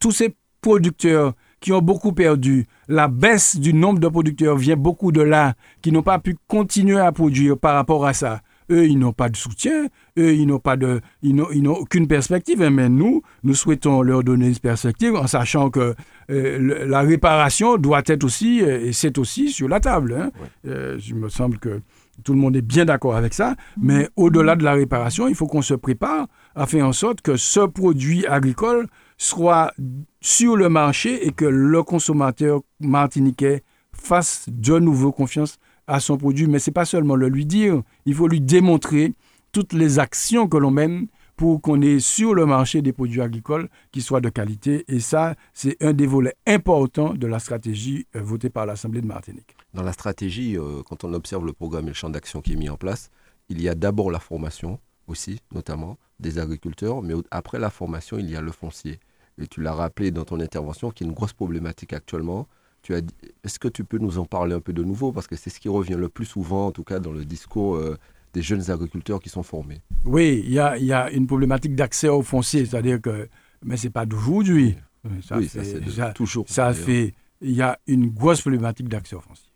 tous ces producteurs qui ont beaucoup perdu, la baisse du nombre de producteurs vient beaucoup de là, qui n'ont pas pu continuer à produire par rapport à ça. Eux, ils n'ont pas de soutien, eux, ils n'ont pas de, ils n'ont, aucune perspective. Hein, mais nous, nous souhaitons leur donner une perspective en sachant que euh, la réparation doit être aussi, euh, et c'est aussi sur la table. Hein. Euh, il me semble que tout le monde est bien d'accord avec ça. Mais au-delà de la réparation, il faut qu'on se prépare à faire en sorte que ce produit agricole soit sur le marché et que le consommateur martiniquais fasse de nouveau confiance à son produit, mais ce n'est pas seulement le lui dire, il faut lui démontrer toutes les actions que l'on mène pour qu'on ait sur le marché des produits agricoles qui soient de qualité. Et ça, c'est un des volets importants de la stratégie euh, votée par l'Assemblée de Martinique. Dans la stratégie, euh, quand on observe le programme et le champ d'action qui est mis en place, il y a d'abord la formation aussi, notamment des agriculteurs, mais après la formation, il y a le foncier. Et tu l'as rappelé dans ton intervention, qui est une grosse problématique actuellement est-ce que tu peux nous en parler un peu de nouveau? Parce que c'est ce qui revient le plus souvent, en tout cas dans le discours euh, des jeunes agriculteurs qui sont formés. Oui, il y a, une problématique d'accès au foncier, c'est-à-dire que, mais ce n'est pas d'aujourd'hui. Ça oui, ça, toujours. Ça fait, il y a une grosse problématique d'accès au foncier.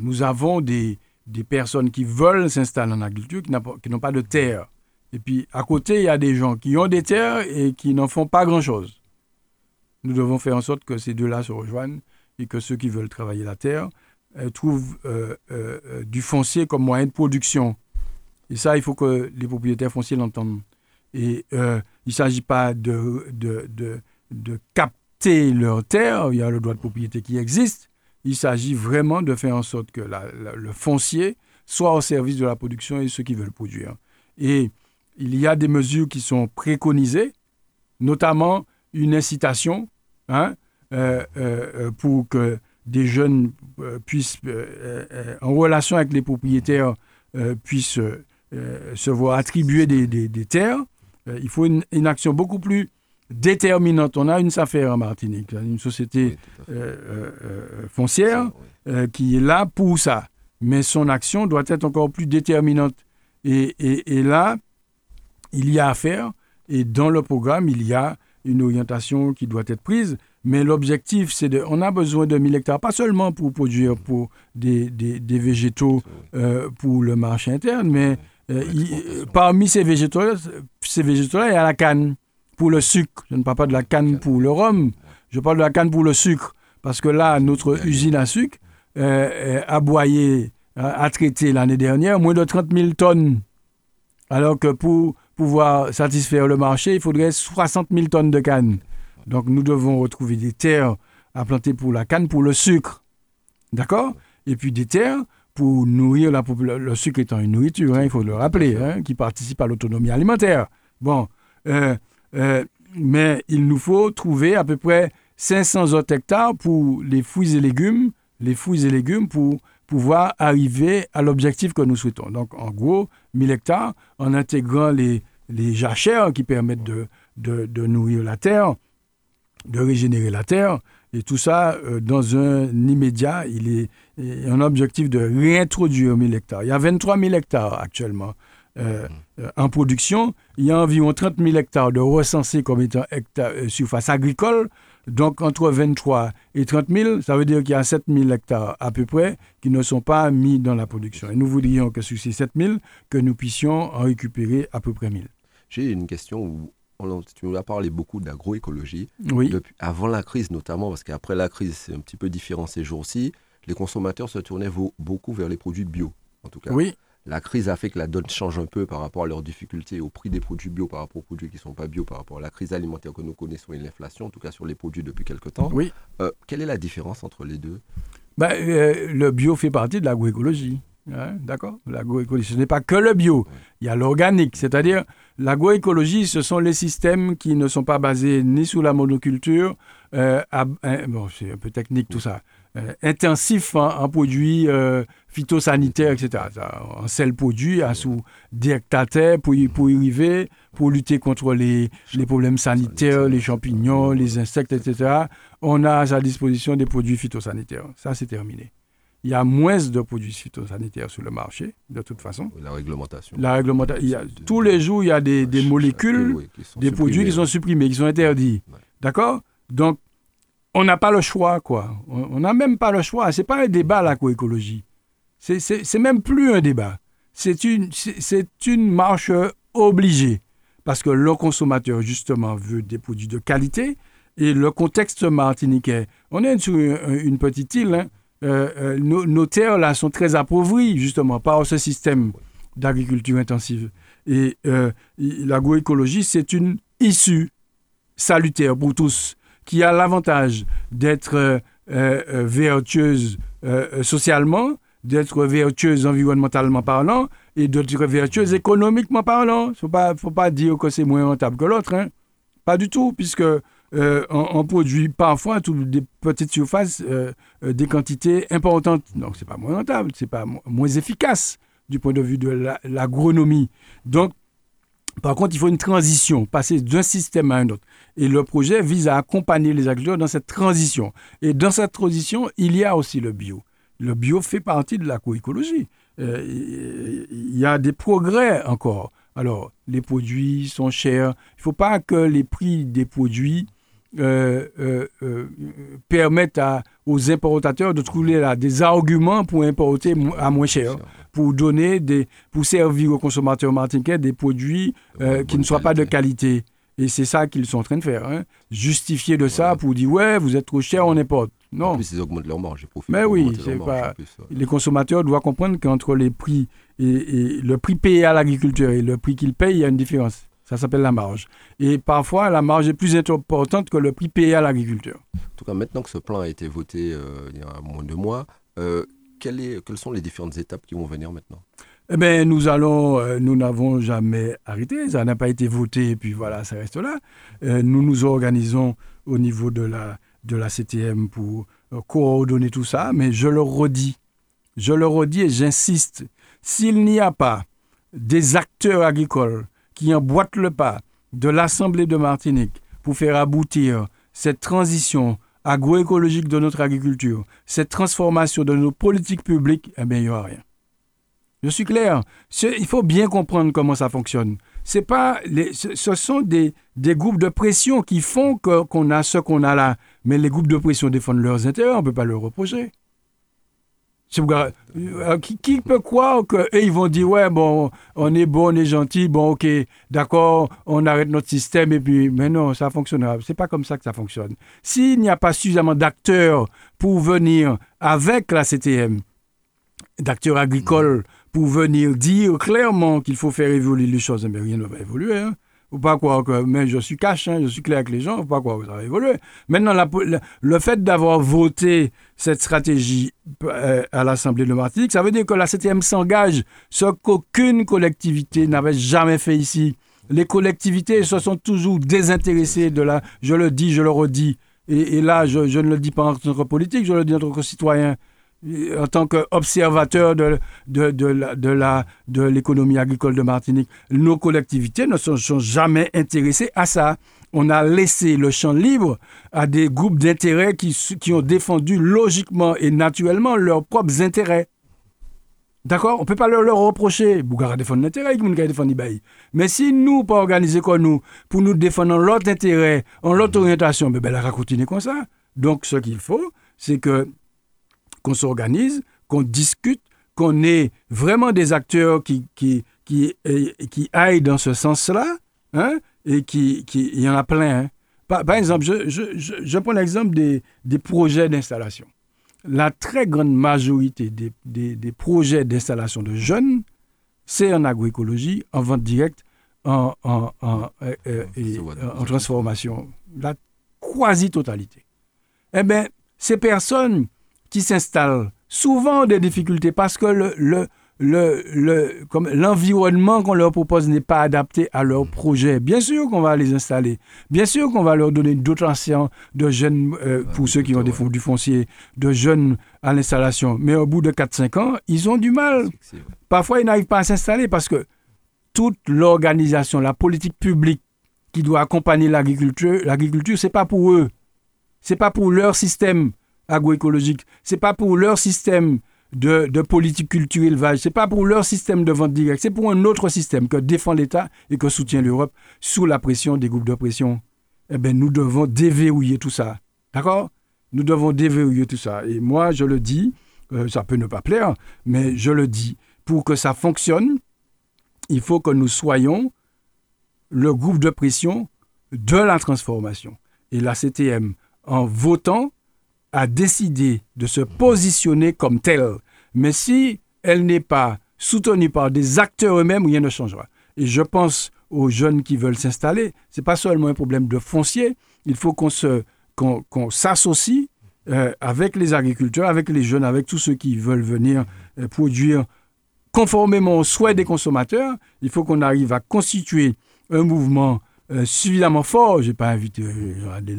nous avons des, des personnes qui veulent s'installer en agriculture, qui n'ont pas de terre. Et puis à côté, il y a des gens qui ont des terres et qui n'en font pas grand-chose. Nous devons faire en sorte que ces deux-là se rejoignent et que ceux qui veulent travailler la terre euh, trouvent euh, euh, du foncier comme moyen de production. Et ça, il faut que les propriétaires fonciers l'entendent. Et il ne s'agit pas de, de, de, capter leur terre, il y a le droit de propriété qui existe. Il s'agit vraiment de faire en sorte que le foncier soit au service de la production et ceux qui veulent produire. Et il y a des mesures qui sont préconisées, notamment une incitation hein, pour que des jeunes euh, puissent, en relation avec les propriétaires, puissent se voir attribuer des, terres. il faut une, action beaucoup plus déterminante. On a une affaire en Martinique, une société foncière qui est là pour ça. Mais son action doit être encore plus déterminante. Et, et, et là, il y a à faire. Et dans le programme, il y a une orientation qui doit être prise. Mais l'objectif, c'est de. On a besoin de 1000 hectares, pas seulement pour produire pour des, des, des végétaux euh, pour le marché interne, mais euh, parmi ces végétaux-là, ces végétaux il y a la canne pour le sucre. Je ne parle pas de la canne pour le rhum, je parle de la canne pour le sucre. Parce que là, notre usine à sucre euh, a boyé, a, a traité l'année dernière moins de 30 000 tonnes. Alors que pour pouvoir satisfaire le marché, il faudrait 60 000 tonnes de canne. Donc nous devons retrouver des terres à planter pour la canne, pour le sucre. D'accord? Et puis des terres pour nourrir la population. Le sucre étant une nourriture, hein, il faut le rappeler, hein, qui participe à l'autonomie alimentaire. Bon, euh, euh, mais il nous faut trouver à peu près 500 autres hectares pour les fruits et légumes, les fruits et légumes pour pouvoir arriver à l'objectif que nous souhaitons. Donc, en gros, 1000 hectares, en intégrant les, les jachères qui permettent de, de, nourrir la terre, de régénérer la terre, et tout ça euh, dans un immédiat, il est, un objectif de réintroduire 1000 hectares. Il y a 23 000 hectares actuellement euh, euh, en production. Il y a environ 30 000 hectares de recensés comme étant hectares, surface agricole. Donc, entre 23 et 30 000, ça veut dire qu'il y a 7 000 hectares à peu près qui ne sont pas mis dans la production. Et nous voudrions que sur ces 7 000, que nous puissions en récupérer à peu près 1000. J'ai une question où tu nous as parlé beaucoup d'agroécologie. Oui. avant la crise notamment, parce qu'après la crise, c'est un petit peu différent ces jours-ci, les consommateurs se tournaient beaucoup vers les produits bio, en tout cas. Oui. La crise a fait que la donne change un peu par rapport à leurs difficultés au prix des produits bio par rapport aux produits qui ne sont pas bio, par rapport à la crise alimentaire que nous connaissons et l'inflation, en tout cas sur les produits depuis quelque temps. Oui. Euh, quelle est la différence entre les deux? Ben, euh, Le bio fait partie de l'agroécologie. Hein, d'accord L'agroécologie, ce n'est pas que le bio. Il y a l'organique, c'est-à-dire l'agroécologie, ce sont les systèmes qui ne sont pas basés ni sous la monoculture, euh, bon, c'est un peu technique tout ça, euh, intensif en, produits euh, phytosanitaires, etc. En sel produit à sous hectares pour, pour y arriver, pour lutter contre les, les problèmes sanitaires, les champignons, les insectes, etc. On a à sa disposition des produits phytosanitaires. Ça, c'est terminé. Il y a moins de produits phytosanitaires sur le marché, de toute façon. La réglementation. La réglementation. tous les jours, il y a des, des molécules, des produits qui sont supprimés, qui sont interdits. D'accord? Donc, on n'a pas le choix, quoi. On n'a même pas le choix. C'est pas un débat, l'agroécologie. C'est même plus un débat. C'est une, une marche obligée. Parce que le consommateur, justement, veut des produits de qualité. Et le contexte martiniquais, on est sur une, petite île. Hein. Euh, euh, nos, terres, là, sont très appauvries, justement, par ce système d'agriculture intensive. Et euh, l'agroécologie, c'est une issue salutaire pour tous qui a l'avantage d'être euh, vertueuse socialement, d'être vertueuse environnementalement parlant et d'être vertueuse économiquement parlant. Il ne faut pas, faut pas dire que c'est moins rentable que l'autre. Hein. Pas du tout, puisque on, produit parfois toutes des petites surfaces des quantités importantes. Donc, ce n'est pas moins rentable, ce n'est pas moins efficace du point de vue de l'agronomie. Donc, par contre, il faut une transition, passer d'un système à un autre. Et le projet vise à accompagner les agriculteurs dans cette transition. Et dans cette transition, il y a aussi le bio. Le bio fait partie de l'agroécologie. Euh, il y a des progrès encore. Alors, les produits sont chers. Il ne faut pas que les prix des produits euh, euh, permettent aux importateurs de trouver là, des arguments pour importer à moins cher. pour donner des, pour servir aux consommateurs martiniquais des produits euh, qui ne soient pas de qualité. Et c'est ça qu'ils sont en train de faire. Hein. Justifier de ça pour dire ouais, vous êtes trop cher, on importe. Non. En plus, ils augmentent leur marge. Mais oui, c'est pas. Les consommateurs doivent comprendre qu'entre les prix et, le prix payé à l'agriculteur et le prix qu'ils payent, il y a une différence. Ça s'appelle la marge. Et parfois, la marge est plus importante que le prix payé à l'agriculteur. En tout cas, maintenant que ce plan a été voté euh, il y a moins de mois, euh, quelles sont les différentes étapes qui vont venir maintenant? Eh bien, nous allons, euh, nous n'avons jamais arrêté, ça n'a pas été voté, et puis voilà, ça reste là. nous nous organisons au niveau de la, de la CTM pour coordonner tout ça, mais je le redis, je le redis et j'insiste, s'il n'y a pas des acteurs agricoles qui emboîtent le pas de l'Assemblée de Martinique pour faire aboutir cette transition agroécologique de notre agriculture, cette transformation de nos politiques publiques, eh bien, il n'y aura rien. Je suis clair. Il faut bien comprendre comment ça fonctionne. C'est pas ce sont des, des, groupes de pression qui font qu'on a ce qu'on a là. Mais les groupes de pression défendent leurs intérêts, on ne peut pas le reprocher. Euh, qui, peut croire qu'eux, ils vont dire, ouais, bon, on est bon, on est gentil, bon, ok, d'accord, on arrête notre système, et puis, mais non, ça fonctionnera. C'est pas comme ça que ça fonctionne. S'il n'y a pas suffisamment d'acteurs pour venir avec la CTM, d'acteurs agricoles, pour venir dire clairement qu'il faut faire évoluer les choses, mais rien ne va évoluer. Hein faut pas croire que, mais je suis cash, hein, je suis clair avec les gens, faut pas croire que ça va évoluer. Maintenant, le fait d'avoir voté cette stratégie euh, à l'Assemblée de Martinique, ça veut dire que la CTM s'engage, ce qu'aucune collectivité n'avait jamais fait ici. Les collectivités se sont toujours désintéressées de la, je le dis, je le redis, et, là, je, je, ne le dis pas en tant que politique, je le dis en tant que citoyen en tant qu'observateur de, de, de, de l'économie agricole de Martinique, nos collectivités ne se sont jamais intéressées à ça. On a laissé le champ libre à des groupes d'intérêts qui, qui ont défendu logiquement et naturellement leurs propres intérêts. D'accord? On ne peut pas leur, leur reprocher. Bougara défend l'intérêt, défend Mais si nous, pas organisés comme nous, pour nous défendre l'autre intérêt, en l'autre orientation, ben, ben, la continuer comme ça. Donc, ce qu'il faut, c'est que qu'on s'organise, qu'on discute, qu'on ait vraiment des acteurs qui, qui, qui, qui aillent dans ce sens-là, hein, et qui, qui, il y en a plein. Hein. Par, exemple, je, je, je, prends l'exemple des, des projets d'installation. La très grande majorité des, des, des projets d'installation de jeunes, c'est en agroécologie, en vente directe, en, en, en, euh, euh, en transformation. La quasi-totalité. Eh bien, ces personnes qui s'installent souvent des difficultés parce que le, le, le, le comme l'environnement qu'on leur propose n'est pas adapté à leur projet. Bien sûr qu'on va les installer. Bien sûr qu'on va leur donner une dotation de jeunes, euh, pour ceux qui ont des fonds, du foncier, de jeunes à l'installation. Mais au bout de 4-5 ans, ils ont du mal. Parfois, ils n'arrivent pas à s'installer parce que toute l'organisation, la politique publique qui doit accompagner l'agriculture, l'agriculture, c'est pas pour eux. C'est pas pour leur système agroécologique. C'est pas pour leur système de, de politique culture élevage, c'est pas pour leur système de vente directe, c'est pour un autre système que défend l'État et que soutient l'Europe sous la pression des groupes de pression. Eh bien, nous devons déverrouiller tout ça. D'accord? Nous devons déverrouiller tout ça. Et moi, je le dis, euh, ça peut ne pas plaire, mais je le dis, pour que ça fonctionne, il faut que nous soyons le groupe de pression de la transformation. Et la CTM, en votant, a décidé de se positionner comme telle. Mais si elle n'est pas soutenue par des acteurs eux-mêmes, rien ne changera. Et je pense aux jeunes qui veulent s'installer, ce n'est pas seulement un problème de foncier, il faut qu'on s'associe euh, avec les agriculteurs, avec les jeunes, avec tous ceux qui veulent venir euh, produire conformément aux souhaits des consommateurs. Il faut qu'on arrive à constituer un mouvement euh, suffisamment fort. Je n'ai pas invité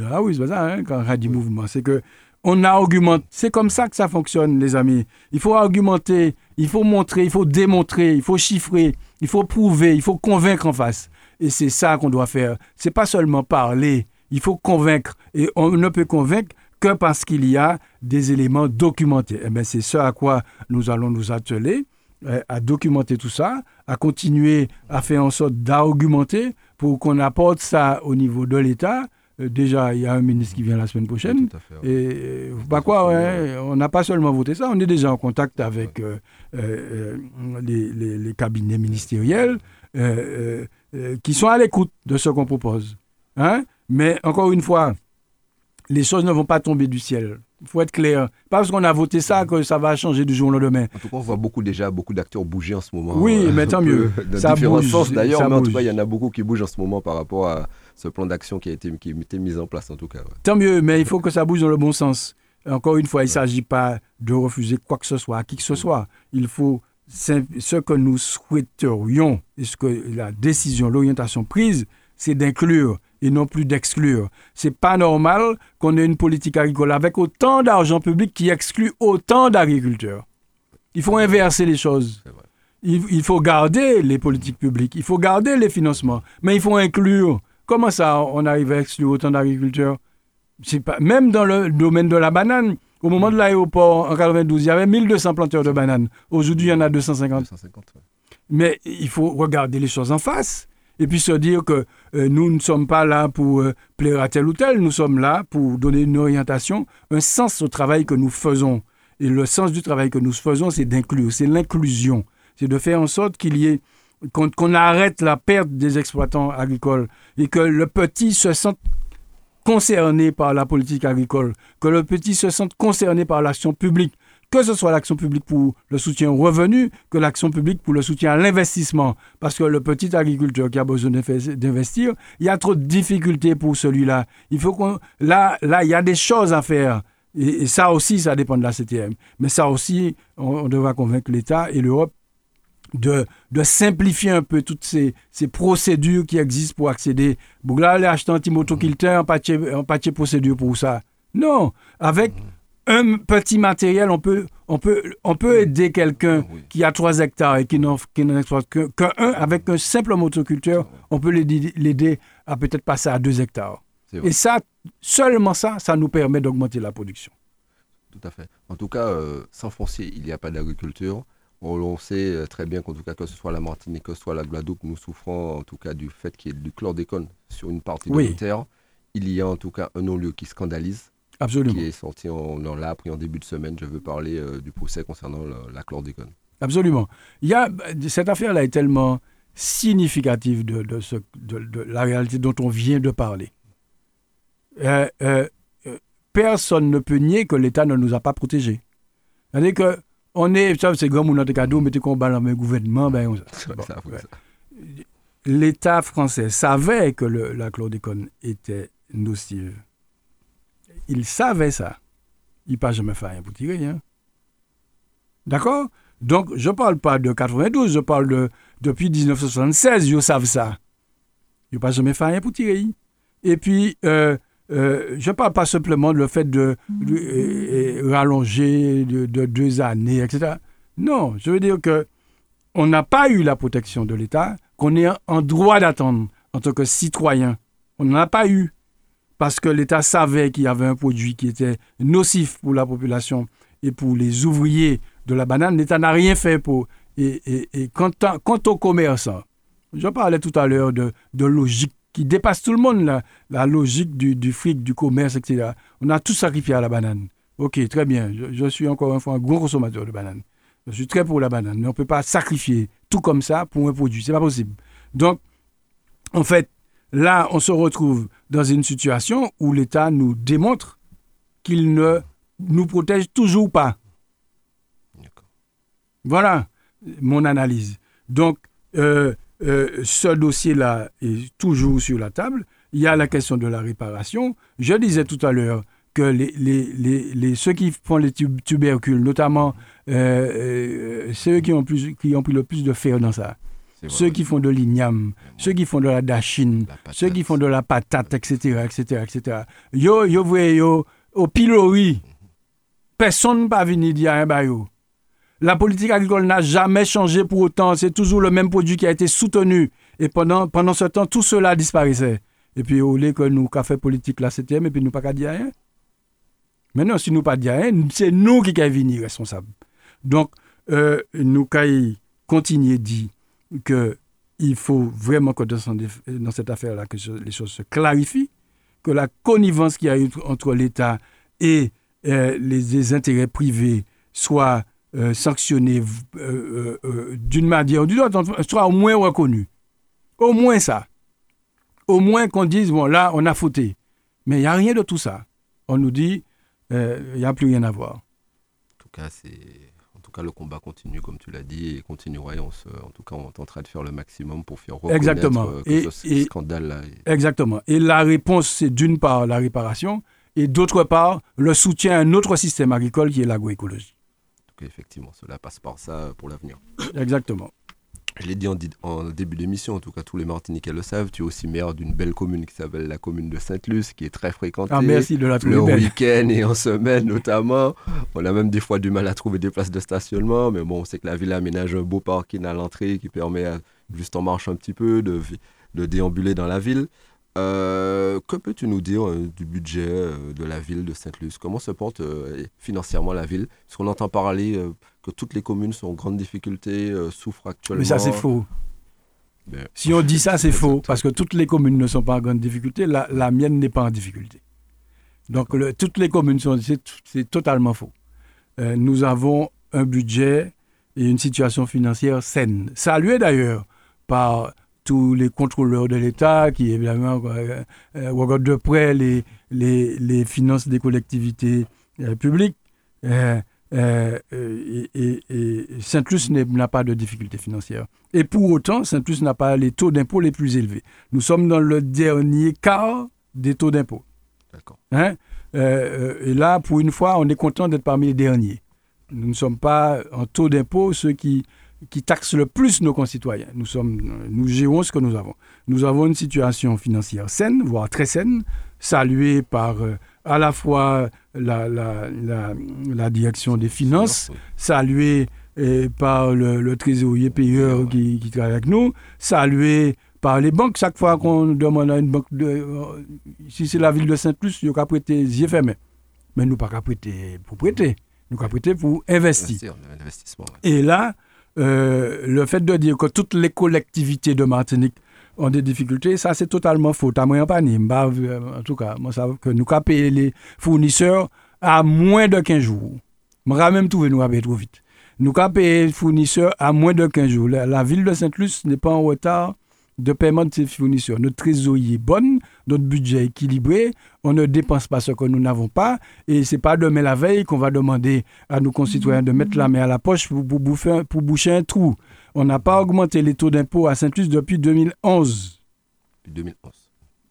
Ah oui, c'est pas ça, hein, quand on dit mouvement. C'est que on argumente. C'est comme ça que ça fonctionne, les amis. Il faut argumenter, il faut montrer, il faut démontrer, il faut chiffrer, il faut prouver, il faut convaincre en face. Et c'est ça qu'on doit faire. C'est pas seulement parler, il faut convaincre. Et on ne peut convaincre que parce qu'il y a des éléments documentés. Et eh bien, c'est ce à quoi nous allons nous atteler, euh, à documenter tout ça, à continuer à faire en sorte d'argumenter pour qu'on apporte ça au niveau de l'État déjà, il y a un ministre qui vient la semaine prochaine. Et pas quoi, on n'a pas seulement voté ça, on est déjà en contact avec les, les, cabinets ministériels qui sont à l'écoute de ce qu'on propose. Hein? Mais encore une fois, les choses ne vont pas tomber du ciel. Il faut être clair. Pas parce qu'on a voté ça que ça va changer du jour au lendemain. En tout cas, on voit beaucoup déjà beaucoup d'acteurs bouger en ce moment. Oui, mais tant mieux. Dans ça différentes bouge, d'ailleurs, mais en tout cas, il y en a beaucoup qui bougent en ce moment par rapport à ce plan d'action qui a été, qui a été mis en place en tout cas. Tant mieux, mais il faut que ça bouge dans le bon sens. Encore une fois, il ne s'agit pas de refuser quoi que ce soit à qui que ce soit. Il faut ce que nous souhaiterions et ce que la décision, l'orientation prise, c'est d'inclure et non plus d'exclure. C'est pas normal qu'on ait une politique agricole avec autant d'argent public qui exclut autant d'agriculteurs. Il faut inverser les choses. Il, faut garder les politiques publiques, il faut garder les financements, mais il faut inclure. Comment ça, on arrive à exclure autant d'agriculteurs? Pas, Même dans le domaine de la banane, au moment de l'aéroport en 92, il y avait 1200 planteurs de bananes. Aujourd'hui, il y en a 250. 250 Mais il faut regarder les choses en face et puis se dire que euh, nous ne sommes pas là pour euh, plaire à tel ou tel, nous sommes là pour donner une orientation, un sens au travail que nous faisons. Et le sens du travail que nous faisons, c'est d'inclure, c'est l'inclusion, c'est de faire en sorte qu'il y ait qu'on arrête la perte des exploitants agricoles et que le petit se sente concerné par la politique agricole, que le petit se sente concerné par l'action publique, que ce soit l'action publique pour le soutien au revenu, que l'action publique pour le soutien à l'investissement. Parce que le petit agriculteur qui a besoin d'investir, il y a trop de difficultés pour celui-là. Il faut qu'on. Là, là, il y a des choses à faire. Et, ça aussi, ça dépend de la CTM. Mais ça aussi, on, devra convaincre l'État et l'Europe de, de, simplifier un peu toutes ces, ces, procédures qui existent pour accéder. Bon, là, aller acheter un petit motoculteur, un papier, un papier procédure pour ça. Non, avec un petit matériel, on peut, on peut, on peut aider quelqu'un qui a 3 hectares et qui n'en exploite qu'un. avec un simple motoculteur, on peut l'aider à peut-être passer à 2 hectares. Et ça, seulement ça, ça nous permet d'augmenter la production. Tout à fait. En tout cas, euh, sans foncier, il n'y a pas d'agriculture. On, sait euh, très bien qu'en tout cas, que ce soit la Martinique, que ce soit la Guadeloupe, nous souffrons en tout cas du fait qu'il y ait du chlordécone sur une partie de la terre. Il y a en tout cas un non-lieu qui scandalise Absolument. qui est sorti, en, on l'a appris en début de semaine. Je veux parler euh, du procès concernant la, chlordécone. Absolument. Il y a, cette affaire-là est tellement significative de, de, ce, de, la réalité dont on vient de parler. Euh, euh, personne ne peut nier que l'État ne nous a pas protégés. C'est-à-dire que on est, c'est grand mon cadeau, mettez dans le gouvernement, ben L'État français savait que le, la chlordécone était nocive il savait ça. Il n'a jamais fait rien pour tirer. Hein. D'accord? Donc, je ne parle pas de 92, je parle de depuis 1976, ils savent ça. Ils n'ont jamais fait rien pour tirer. Et puis, euh, euh, je ne parle pas simplement de le fait de, rallonger de, deux années, etc. Non, je veux dire que on n'a pas eu la protection de l'État qu'on est en droit d'attendre en tant que citoyen. On n'en a pas eu parce que l'État savait qu'il y avait un produit qui était nocif pour la population et pour les ouvriers de la banane, l'État n'a rien fait pour. Et, et, quant, aux commerçants, je parlais tout à l'heure de, logique qui dépasse tout le monde, la, logique du, fric, du commerce, etc. On a tout sacrifié à la banane. Ok, très bien. Je, je, suis encore une fois un gros consommateur de banane. Je suis très pour la banane, mais on ne peut pas sacrifier tout comme ça pour un produit. C'est pas possible. Donc, en fait, Là, on se retrouve dans une situation où l'État nous démontre qu'il ne nous protège toujours pas. Voilà mon analyse. Donc, euh, euh, ce dossier-là est toujours sur la table. Il y a la question de la réparation. Je disais tout à l'heure que les, ceux qui font les tubercules, notamment euh, ceux qui ont, qui ont pris le plus de fer dans ça, ceux qui font de l'igname, ceux qui font de la dachine, ceux qui font de la patate, etc., etc., etc. Yo, yo, voyez, yo, au pilori, personne ne va venir dire un baillot. La politique agricole n'a jamais changé pour autant. C'est toujours le même produit qui a été soutenu. Et pendant, pendant ce temps, tout cela disparaissait. Et puis, au lieu que nous, fait politique la CTM, et puis nous pas qu'à dire rien. Maintenant, si nous pas dire rien, c'est nous qui avons venir responsables. Donc, euh, nous qu'à continuer dire qu'il faut vraiment que dans, cette affaire-là, que les choses se clarifient, que la connivence qu'il y a eu entre l'État et les, les, intérêts privés soit sanctionnée d'une manière ou d'une autre, soit au moins reconnue. Au moins ça. Au moins qu'on dise, bon, là, on a fauté. Mais il n'y a rien de tout ça. On nous dit, il n'y a plus rien à voir. En tout cas, c'est le combat continue, comme tu l'as dit, et continuera. en tout cas, on tentera de faire le maximum pour faire reconnaître Exactement. Euh, ce scandale-là. Exactement. Et la réponse, c'est d'une part la réparation, et d'autre part, le soutien à un autre système agricole qui est l'agroécologie. Effectivement, cela passe par ça pour l'avenir. Exactement je l'ai dit en, début d'émission, en tout cas tous les Martiniquais le savent, tu es aussi maire d'une belle commune qui s'appelle la commune de Sainte-Luce, qui est très fréquentée. Ah, merci de la Le week-end et en semaine notamment. On a même des fois du mal à trouver des places de stationnement, mais bon, on sait que la ville aménage un beau parking à l'entrée qui permet, juste en marche un petit peu, de, de déambuler dans la ville. Euh, que peux-tu nous dire euh, du budget euh, de la ville de Sainte-Luce? Comment se porte financièrement la ville? Parce qu'on entend parler que toutes les communes sont en grande difficulté, souffrent actuellement. Mais ça, c'est faux. Ben, si on dit ça, c'est faux, parce que toutes les communes ne sont pas en grande difficulté. La, la mienne n'est pas en difficulté. Donc, toutes les communes sont. C'est totalement faux. nous avons un budget et une situation financière saine. Saluée d'ailleurs par tous les contrôleurs de l'État qui, évidemment, euh, euh, regardent de près les, les, les finances des collectivités euh, publiques. et, Saint-Luce n'a pas de difficultés financières. Et pour autant, Saint-Luce n'a pas les taux d'impôt les plus élevés. Nous sommes dans le dernier quart des taux d'impôt. D'accord. Hein? et là, pour une fois, on est content d'être parmi les derniers. Nous ne sommes pas en taux d'impôt ceux qui qui taxe le plus nos concitoyens. Nous, sommes, nous gérons ce que nous avons. Nous avons une situation financière saine, voire très saine, saluée par euh, à la fois la, la, la, direction des finances, saluée euh, par le, trésorier payeur qui, qui, travaille avec nous, saluée par les banques. Chaque fois qu'on demande à une banque, de, euh, si c'est la ville de Saint-Luce, il n'y a qu'à prêter yeux fermés. Mais nous pas qu'à prêter pour prêter, nous qu'à prêter pour investir. Et là, euh, le fait de dire que toutes les collectivités de Martinique ont des difficultés, ça c'est totalement faux. À moi, pas en tout cas, moi, ça, que nous payé les fournisseurs à moins de 15 jours. Je même trouvé nous avons trop vite. Nous payé les fournisseurs à moins de 15 jours. la ville de Sainte-Luce n'est pas en retard de paiement de ses fournisseurs. Notre trésorerie est bonne, notre budget est équilibré, on ne dépense pas ce que nous n'avons pas, et ce n'est pas demain la veille qu'on va demander à nos concitoyens de mettre la main à la poche pour, pour boucher un trou. On n'a pas augmenté les taux d'impôt à Saint-Luce depuis 2011. Depuis 2011.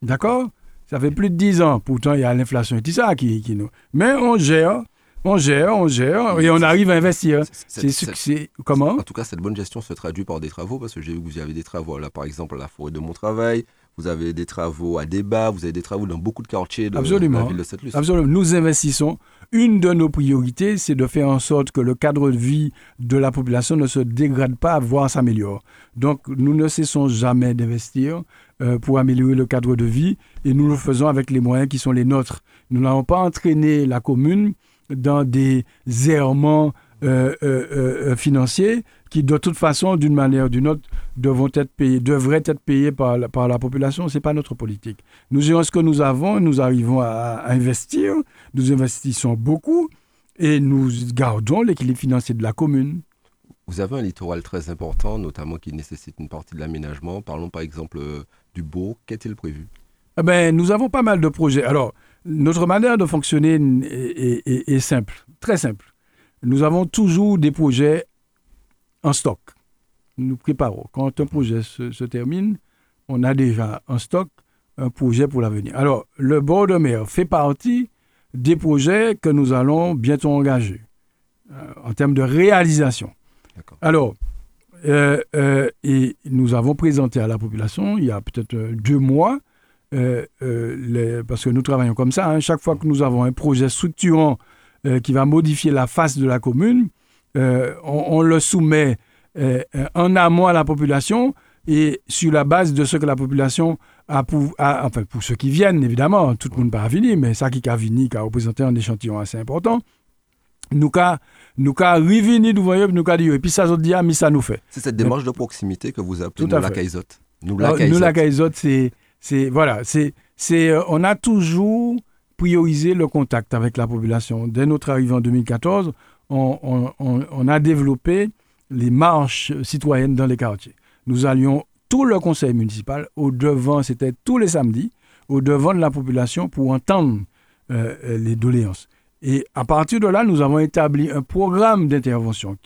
D'accord? Ça fait plus de 10 ans. Pourtant, il y a l'inflation et tout ça qui, qui nous... Mais on gère on gère, on gère, et on arrive à investir. C'est comment En tout cas, cette bonne gestion se traduit par des travaux, parce que j'ai vu que vous avez des travaux, là, par exemple, à la forêt de mon travail, vous avez des travaux à débat, vous avez des travaux dans beaucoup de quartiers de, Absolument. la ville de cette Absolument. Nous investissons. Une de nos priorités, c'est de faire en sorte que le cadre de vie de la population ne se dégrade pas, voire s'améliore. Donc, nous ne cessons jamais d'investir euh, pour améliorer le cadre de vie, et nous le faisons avec les moyens qui sont les nôtres. Nous n'avons pas entraîné la commune dans des errements euh, euh, euh, financiers qui, de toute façon, d'une manière ou d'une autre, devront être payés, devraient être payés par la, par la population. Ce n'est pas notre politique. Nous gérons ce que nous avons, nous arrivons à, investir, nous investissons beaucoup et nous gardons l'équilibre financier de la commune. Vous avez un littoral très important, notamment qui nécessite une partie de l'aménagement. Parlons par exemple du Beau. Qu'est-il prévu? Eh ben, Nous avons pas mal de projets. Alors, notre manière de fonctionner est, simple, très simple. Nous avons toujours des projets en stock. Nous préparons. Quand un projet se, termine, on a déjà en stock un projet pour l'avenir. Alors, le bord de mer fait partie des projets que nous allons bientôt engager euh, en termes de réalisation. Alors, euh, euh, et nous avons présenté à la population, il y a peut-être deux mois, euh, euh, parce que nous travaillons comme ça, hein. chaque fois que nous avons un projet structurant euh, qui va modifier la face de la commune, on, le soumet en amont à la population et sur la base de ce que la population a pour, enfin pour ceux qui viennent évidemment, tout le monde pas venir, mais ça qui a venu, qui a représenté un échantillon assez important, nous avons nous ka nous voyons nous ka et puis ça nous dit ah, mais ça nous fait. C'est cette démarche de proximité que vous appelez nous la. Nous la caisotte, c'est c'est voilà, c'est c'est euh, on a toujours priorisé le contact avec la population. Dès notre arrivée en 2014, on, a développé les marches citoyennes dans les quartiers. Nous allions tout le conseil municipal au devant, c'était tous les samedis, au devant de la population pour entendre euh, euh, les doléances. Et à partir de là, nous avons établi un programme d'intervention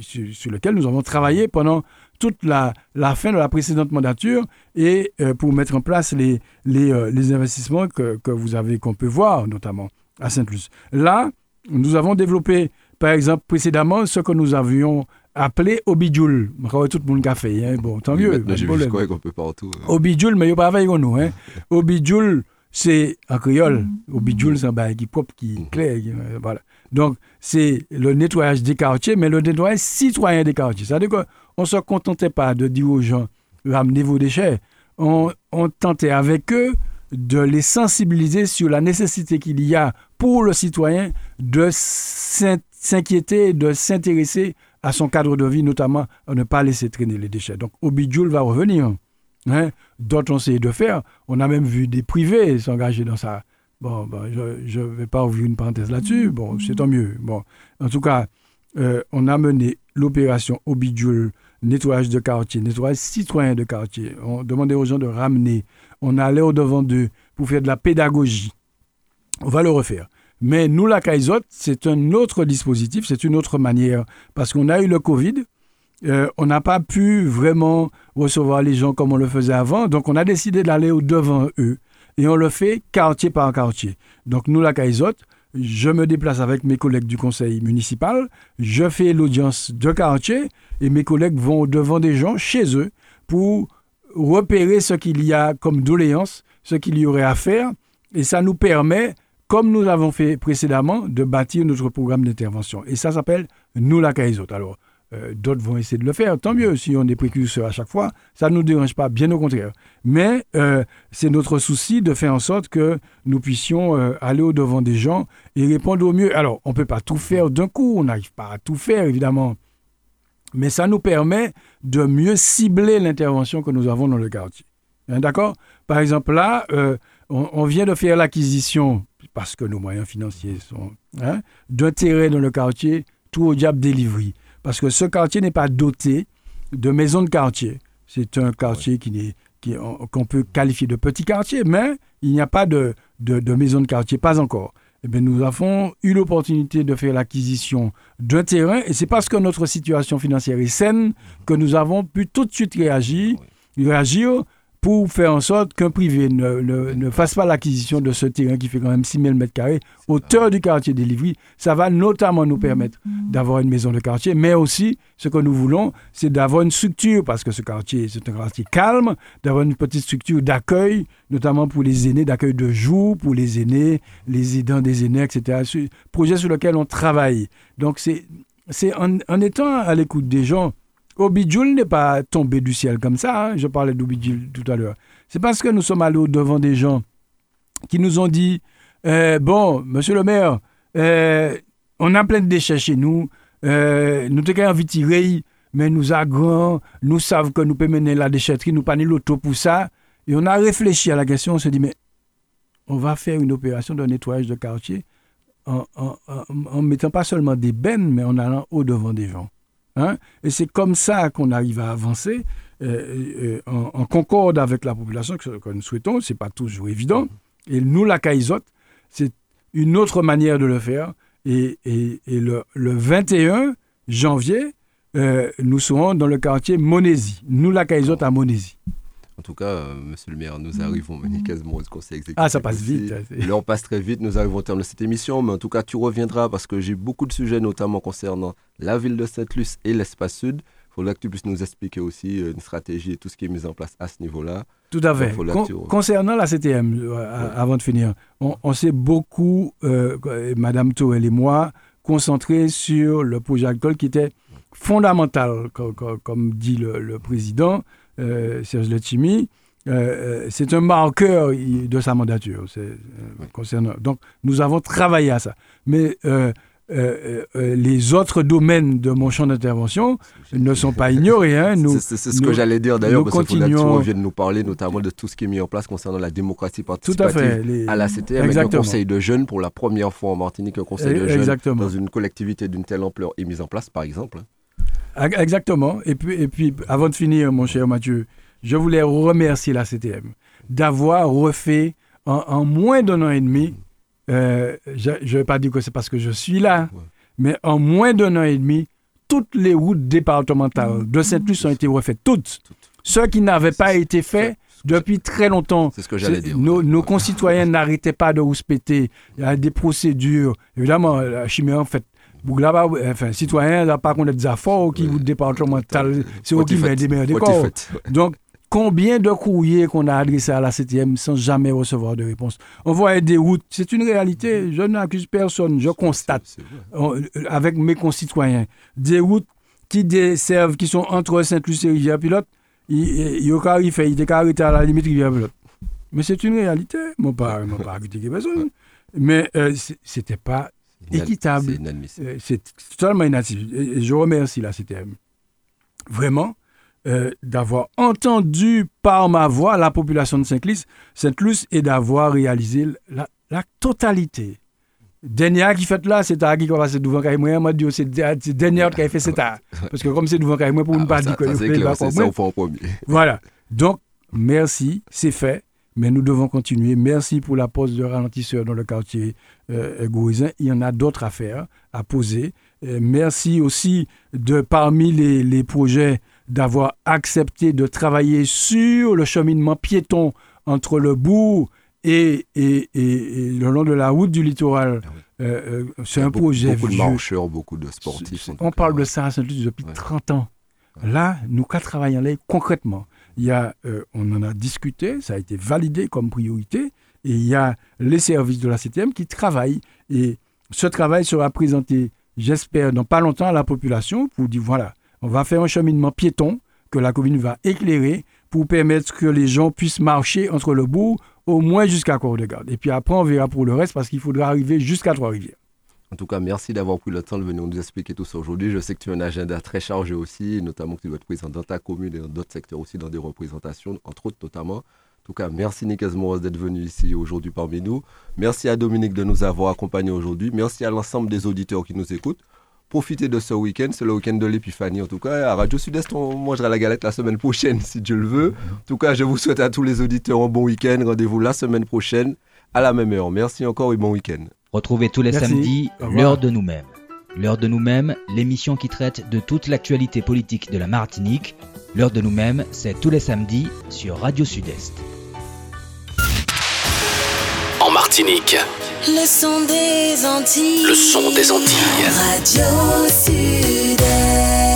sur, lequel nous avons travaillé pendant toute la, fin de la précédente mandature et pour mettre en place les, les, investissements que, que, vous avez, qu'on peut voir, notamment à Sainte-Luce. Là, nous avons développé, par exemple, précédemment, ce que nous avions appelé Obidjoul. Tout le monde a fait. Hein. Bon, tant mieux. J'ai vu quoi qu'on peut partout. Hein. Obidjoul, mais il n'y a pas avec nous. Hein. Obidjoul, c'est en créole. Obidjoul, c'est un bail qui propre, qui est clair. Voilà. Donc, c'est le nettoyage des quartiers, mais le nettoyage citoyen des quartiers. C'est-à-dire qu'on ne se contentait pas de dire aux gens, ramenez vos déchets. On, tentait avec eux de les sensibiliser sur la nécessité qu'il y a pour le citoyen de s'inquiéter, de s'intéresser à son cadre de vie, notamment à ne pas laisser traîner les déchets. Donc Obidjoul va revenir. Hein? D'autres ont essayé de faire. On a même vu des privés s'engager dans ça. Bon, je ne vais pas ouvrir une parenthèse là-dessus. Bon, c'est tant mieux. En tout cas, euh, on a mené l'opération Obidjoul, nettoyage de quartier, nettoyage citoyen de quartier. On demandait aux gens de ramener. On allait au-devant d'eux pour faire de la pédagogie. On va le refaire. Mais nous, la CAISOT, c'est un autre dispositif, c'est une autre manière. Parce qu'on a eu le Covid, euh, on n'a pas pu vraiment recevoir les gens comme on le faisait avant. Donc, on a décidé d'aller au-devant eux. Et on le fait quartier par quartier. Donc, nous, la CAISOT, je me déplace avec mes collègues du conseil municipal, je fais l'audience de quartier et mes collègues vont au-devant des gens chez eux pour repérer ce qu'il y a comme doléance, ce qu'il y aurait à faire. Et ça nous permet comme nous l'avons fait précédemment, de bâtir notre programme d'intervention. Et ça s'appelle Nous la autres. Alors, euh, d'autres vont essayer de le faire, tant mieux si on est précurseur à chaque fois, ça ne nous dérange pas, bien au contraire. Mais euh, c'est notre souci de faire en sorte que nous puissions euh, aller au-devant des gens et répondre au mieux. Alors, on ne peut pas tout faire d'un coup, on n'arrive pas à tout faire, évidemment. Mais ça nous permet de mieux cibler l'intervention que nous avons dans le quartier. Hein, d'accord? Par exemple, là, on, vient de faire l'acquisition parce que nos moyens financiers sont hein, d'un terrain dans le quartier, tout au diable delivery. Parce que ce quartier n'est pas doté de maisons de quartier. C'est un quartier qu'on peut qualifier de petit quartier, mais il n'y a pas de, de, de maison de quartier, pas encore. Eh bien, nous avons eu l'opportunité de faire l'acquisition d'un terrain et c'est parce que notre situation financière est saine que nous avons pu tout de suite réagir pour faire en sorte qu'un privé ne, ne, fasse pas l'acquisition de ce terrain qui fait quand même 6 000 m2, hauteur du quartier des Livry. Ça va notamment nous permettre d'avoir une maison de quartier, mais aussi, ce que nous voulons, c'est d'avoir une structure, parce que ce quartier, c'est un quartier calme, d'avoir une petite structure d'accueil, notamment pour les aînés, d'accueil de jour pour les aînés, les aidants des aînés, etc. Projet sur lequel on travaille. Donc, c'est en, en étant à l'écoute des gens, Obidjoul n'est pas tombé du ciel comme ça. Hein. Je parlais d'Obidjoul tout à l'heure. C'est parce que nous sommes allés devant des gens qui nous ont dit euh, Bon, monsieur le maire, euh, on a plein de déchets chez nous. Euh, nous avons envie de tirer, mais nous avons, nous savons que nous pouvons mener la déchetterie, nous pas l'auto pour ça. Et on a réfléchi à la question, on s'est dit Mais on va faire une opération de nettoyage de quartier en, en mettant pas seulement des bennes, mais en allant au devant des gens. Hein? Et c'est comme ça qu'on arrive à avancer euh, euh, en, concorde avec la population que, que nous souhaitons. Ce n'est pas toujours évident. Et nous, la CAISOT, c'est une autre manière de le faire. Et, le, 21 janvier, euh, nous serons dans le quartier Monésie. Nous, la CAISOT à Monésie. En tout cas, euh, monsieur le maire, nous arrivons quasiment au conseil exécutif. Ah, ça passe vite. on passe très vite. Nous arrivons au terme de cette émission. Mais en tout cas, tu reviendras parce que j'ai beaucoup de sujets, notamment concernant la ville de Sainte-Luce et l'espace sud. Il faudra que tu puisses nous expliquer aussi euh, une stratégie et tout ce qui est mis en place à ce niveau-là. Tout à fait. concernant la CTM, euh, avant de finir, on, s'est beaucoup, Madame Tourelle et moi, concentrés sur le projet alcool qui était fondamental, comme, dit le président. Euh, Serge Letchimi, euh, euh, c'est un marqueur de sa mandature. concernant. Donc, nous avons travaillé à ça. Mais euh, les autres domaines de mon champ d'intervention ne sont pas ignorés. Hein. c'est ce que j'allais dire d'ailleurs, parce continuons... que vient de nous parler notamment de tout ce qui est mis en place concernant la démocratie participative tout à, fait, à la CTM, avec un conseil de jeunes pour la première fois en Martinique, un conseil de jeunes dans une collectivité d'une telle ampleur est mis en place, par exemple. Exactement. Et puis, et puis, avant de finir, mon cher Mathieu, je voulais remercier la CTM d'avoir refait en, moins d'un an et demi, euh, je ne vais pas dire que c'est parce que je suis là, mais en moins d'un an et demi, toutes les routes départementales de Saint-Luce ont été refaites, toutes. Ceux qui n'avaient pas été faits depuis très longtemps. C'est ce que j'allais dire. Nos, concitoyens n'arrêtaient pas de rouspéter. Il y a des procédures. Évidemment, la chimie, en fait, là enfin, citoyens, là, pas qu'on a des affaires qui route départementales, c'est eux qui mettent des meilleurs décors. Donc, Combien de courriers qu'on a adressés à la 7e sans jamais recevoir de réponse? On voit des routes, c'est une réalité. Je n'accuse personne, je constate euh, avec mes concitoyens. Des routes qui desservent, qui sont entre Saint-Lucie et Rivière-Pilote, il y a fait, il arrêté à la limite Rivière-Pilote. Mais c'est une réalité. Mon pas, mon critiqué personne. Mais euh, c'était pas équitable. C'est euh, totalement inadmissible. Et je remercie la CTM. Vraiment, euh, d'avoir entendu par ma voix la population de Saint-Luce et d'avoir réalisé la, totalité. Dernière qui fait là, c'est à qui va passer devant Moi, m'a dit c'est dernière qui a fait c'est Parce que comme c'est devant Moi, pour ne pas dire que le Voilà. Donc, merci, c'est fait. Mais nous devons continuer. Merci pour la pose de ralentisseur dans le quartier euh, Il y en a d'autres à faire, à poser. Euh, merci aussi de parmi les, les projets d'avoir accepté de travailler sur le cheminement piéton entre le bourg et, et, et, le long de la route du littoral. Ah euh, euh, c'est un projet Beaucoup de marcheurs, beaucoup de sportifs. On parle de ça depuis 30 ans. Là, nous, qu'à travailler là concrètement. Euh, on en a discuté, ça a été validé comme priorité, et il y a les services de la CTM qui travaillent. Et ce travail sera présenté, j'espère, dans pas longtemps à la population pour dire voilà, on va faire un cheminement piéton que la commune va éclairer pour permettre que les gens puissent marcher entre le bourg au moins jusqu'à Cour-de-Garde. Et puis après, on verra pour le reste parce qu'il faudra arriver jusqu'à Trois-Rivières. En tout cas, merci d'avoir pris le temps de venir nous expliquer tout ça aujourd'hui. Je sais que tu as un agenda très chargé aussi, notamment que tu dois être présent dans ta commune et dans d'autres secteurs aussi, dans des représentations, entre autres notamment. En tout cas, merci Nick d'être venu ici aujourd'hui parmi nous. Merci à Dominique de nous avoir accompagnés aujourd'hui. Merci à l'ensemble des auditeurs qui nous écoutent profitez de ce week-end. C'est le week-end de l'épiphanie. En tout cas, à Radio Sud-Est, on mangera la galette la semaine prochaine, si Dieu le veut. En tout cas, je vous souhaite à tous les auditeurs un bon week-end. Rendez-vous la semaine prochaine à la même heure. Merci encore et bon week-end. Retrouvez tous les samedis l'heure de nous-mêmes. L'heure de nous-mêmes, l'émission qui traite de toute l'actualité politique de la Martinique. L'heure de nous-mêmes, c'est tous les samedis sur Radio Sud-Est. En Martinique. Le son des Antilles. Le son des Antilles. Radio Sud.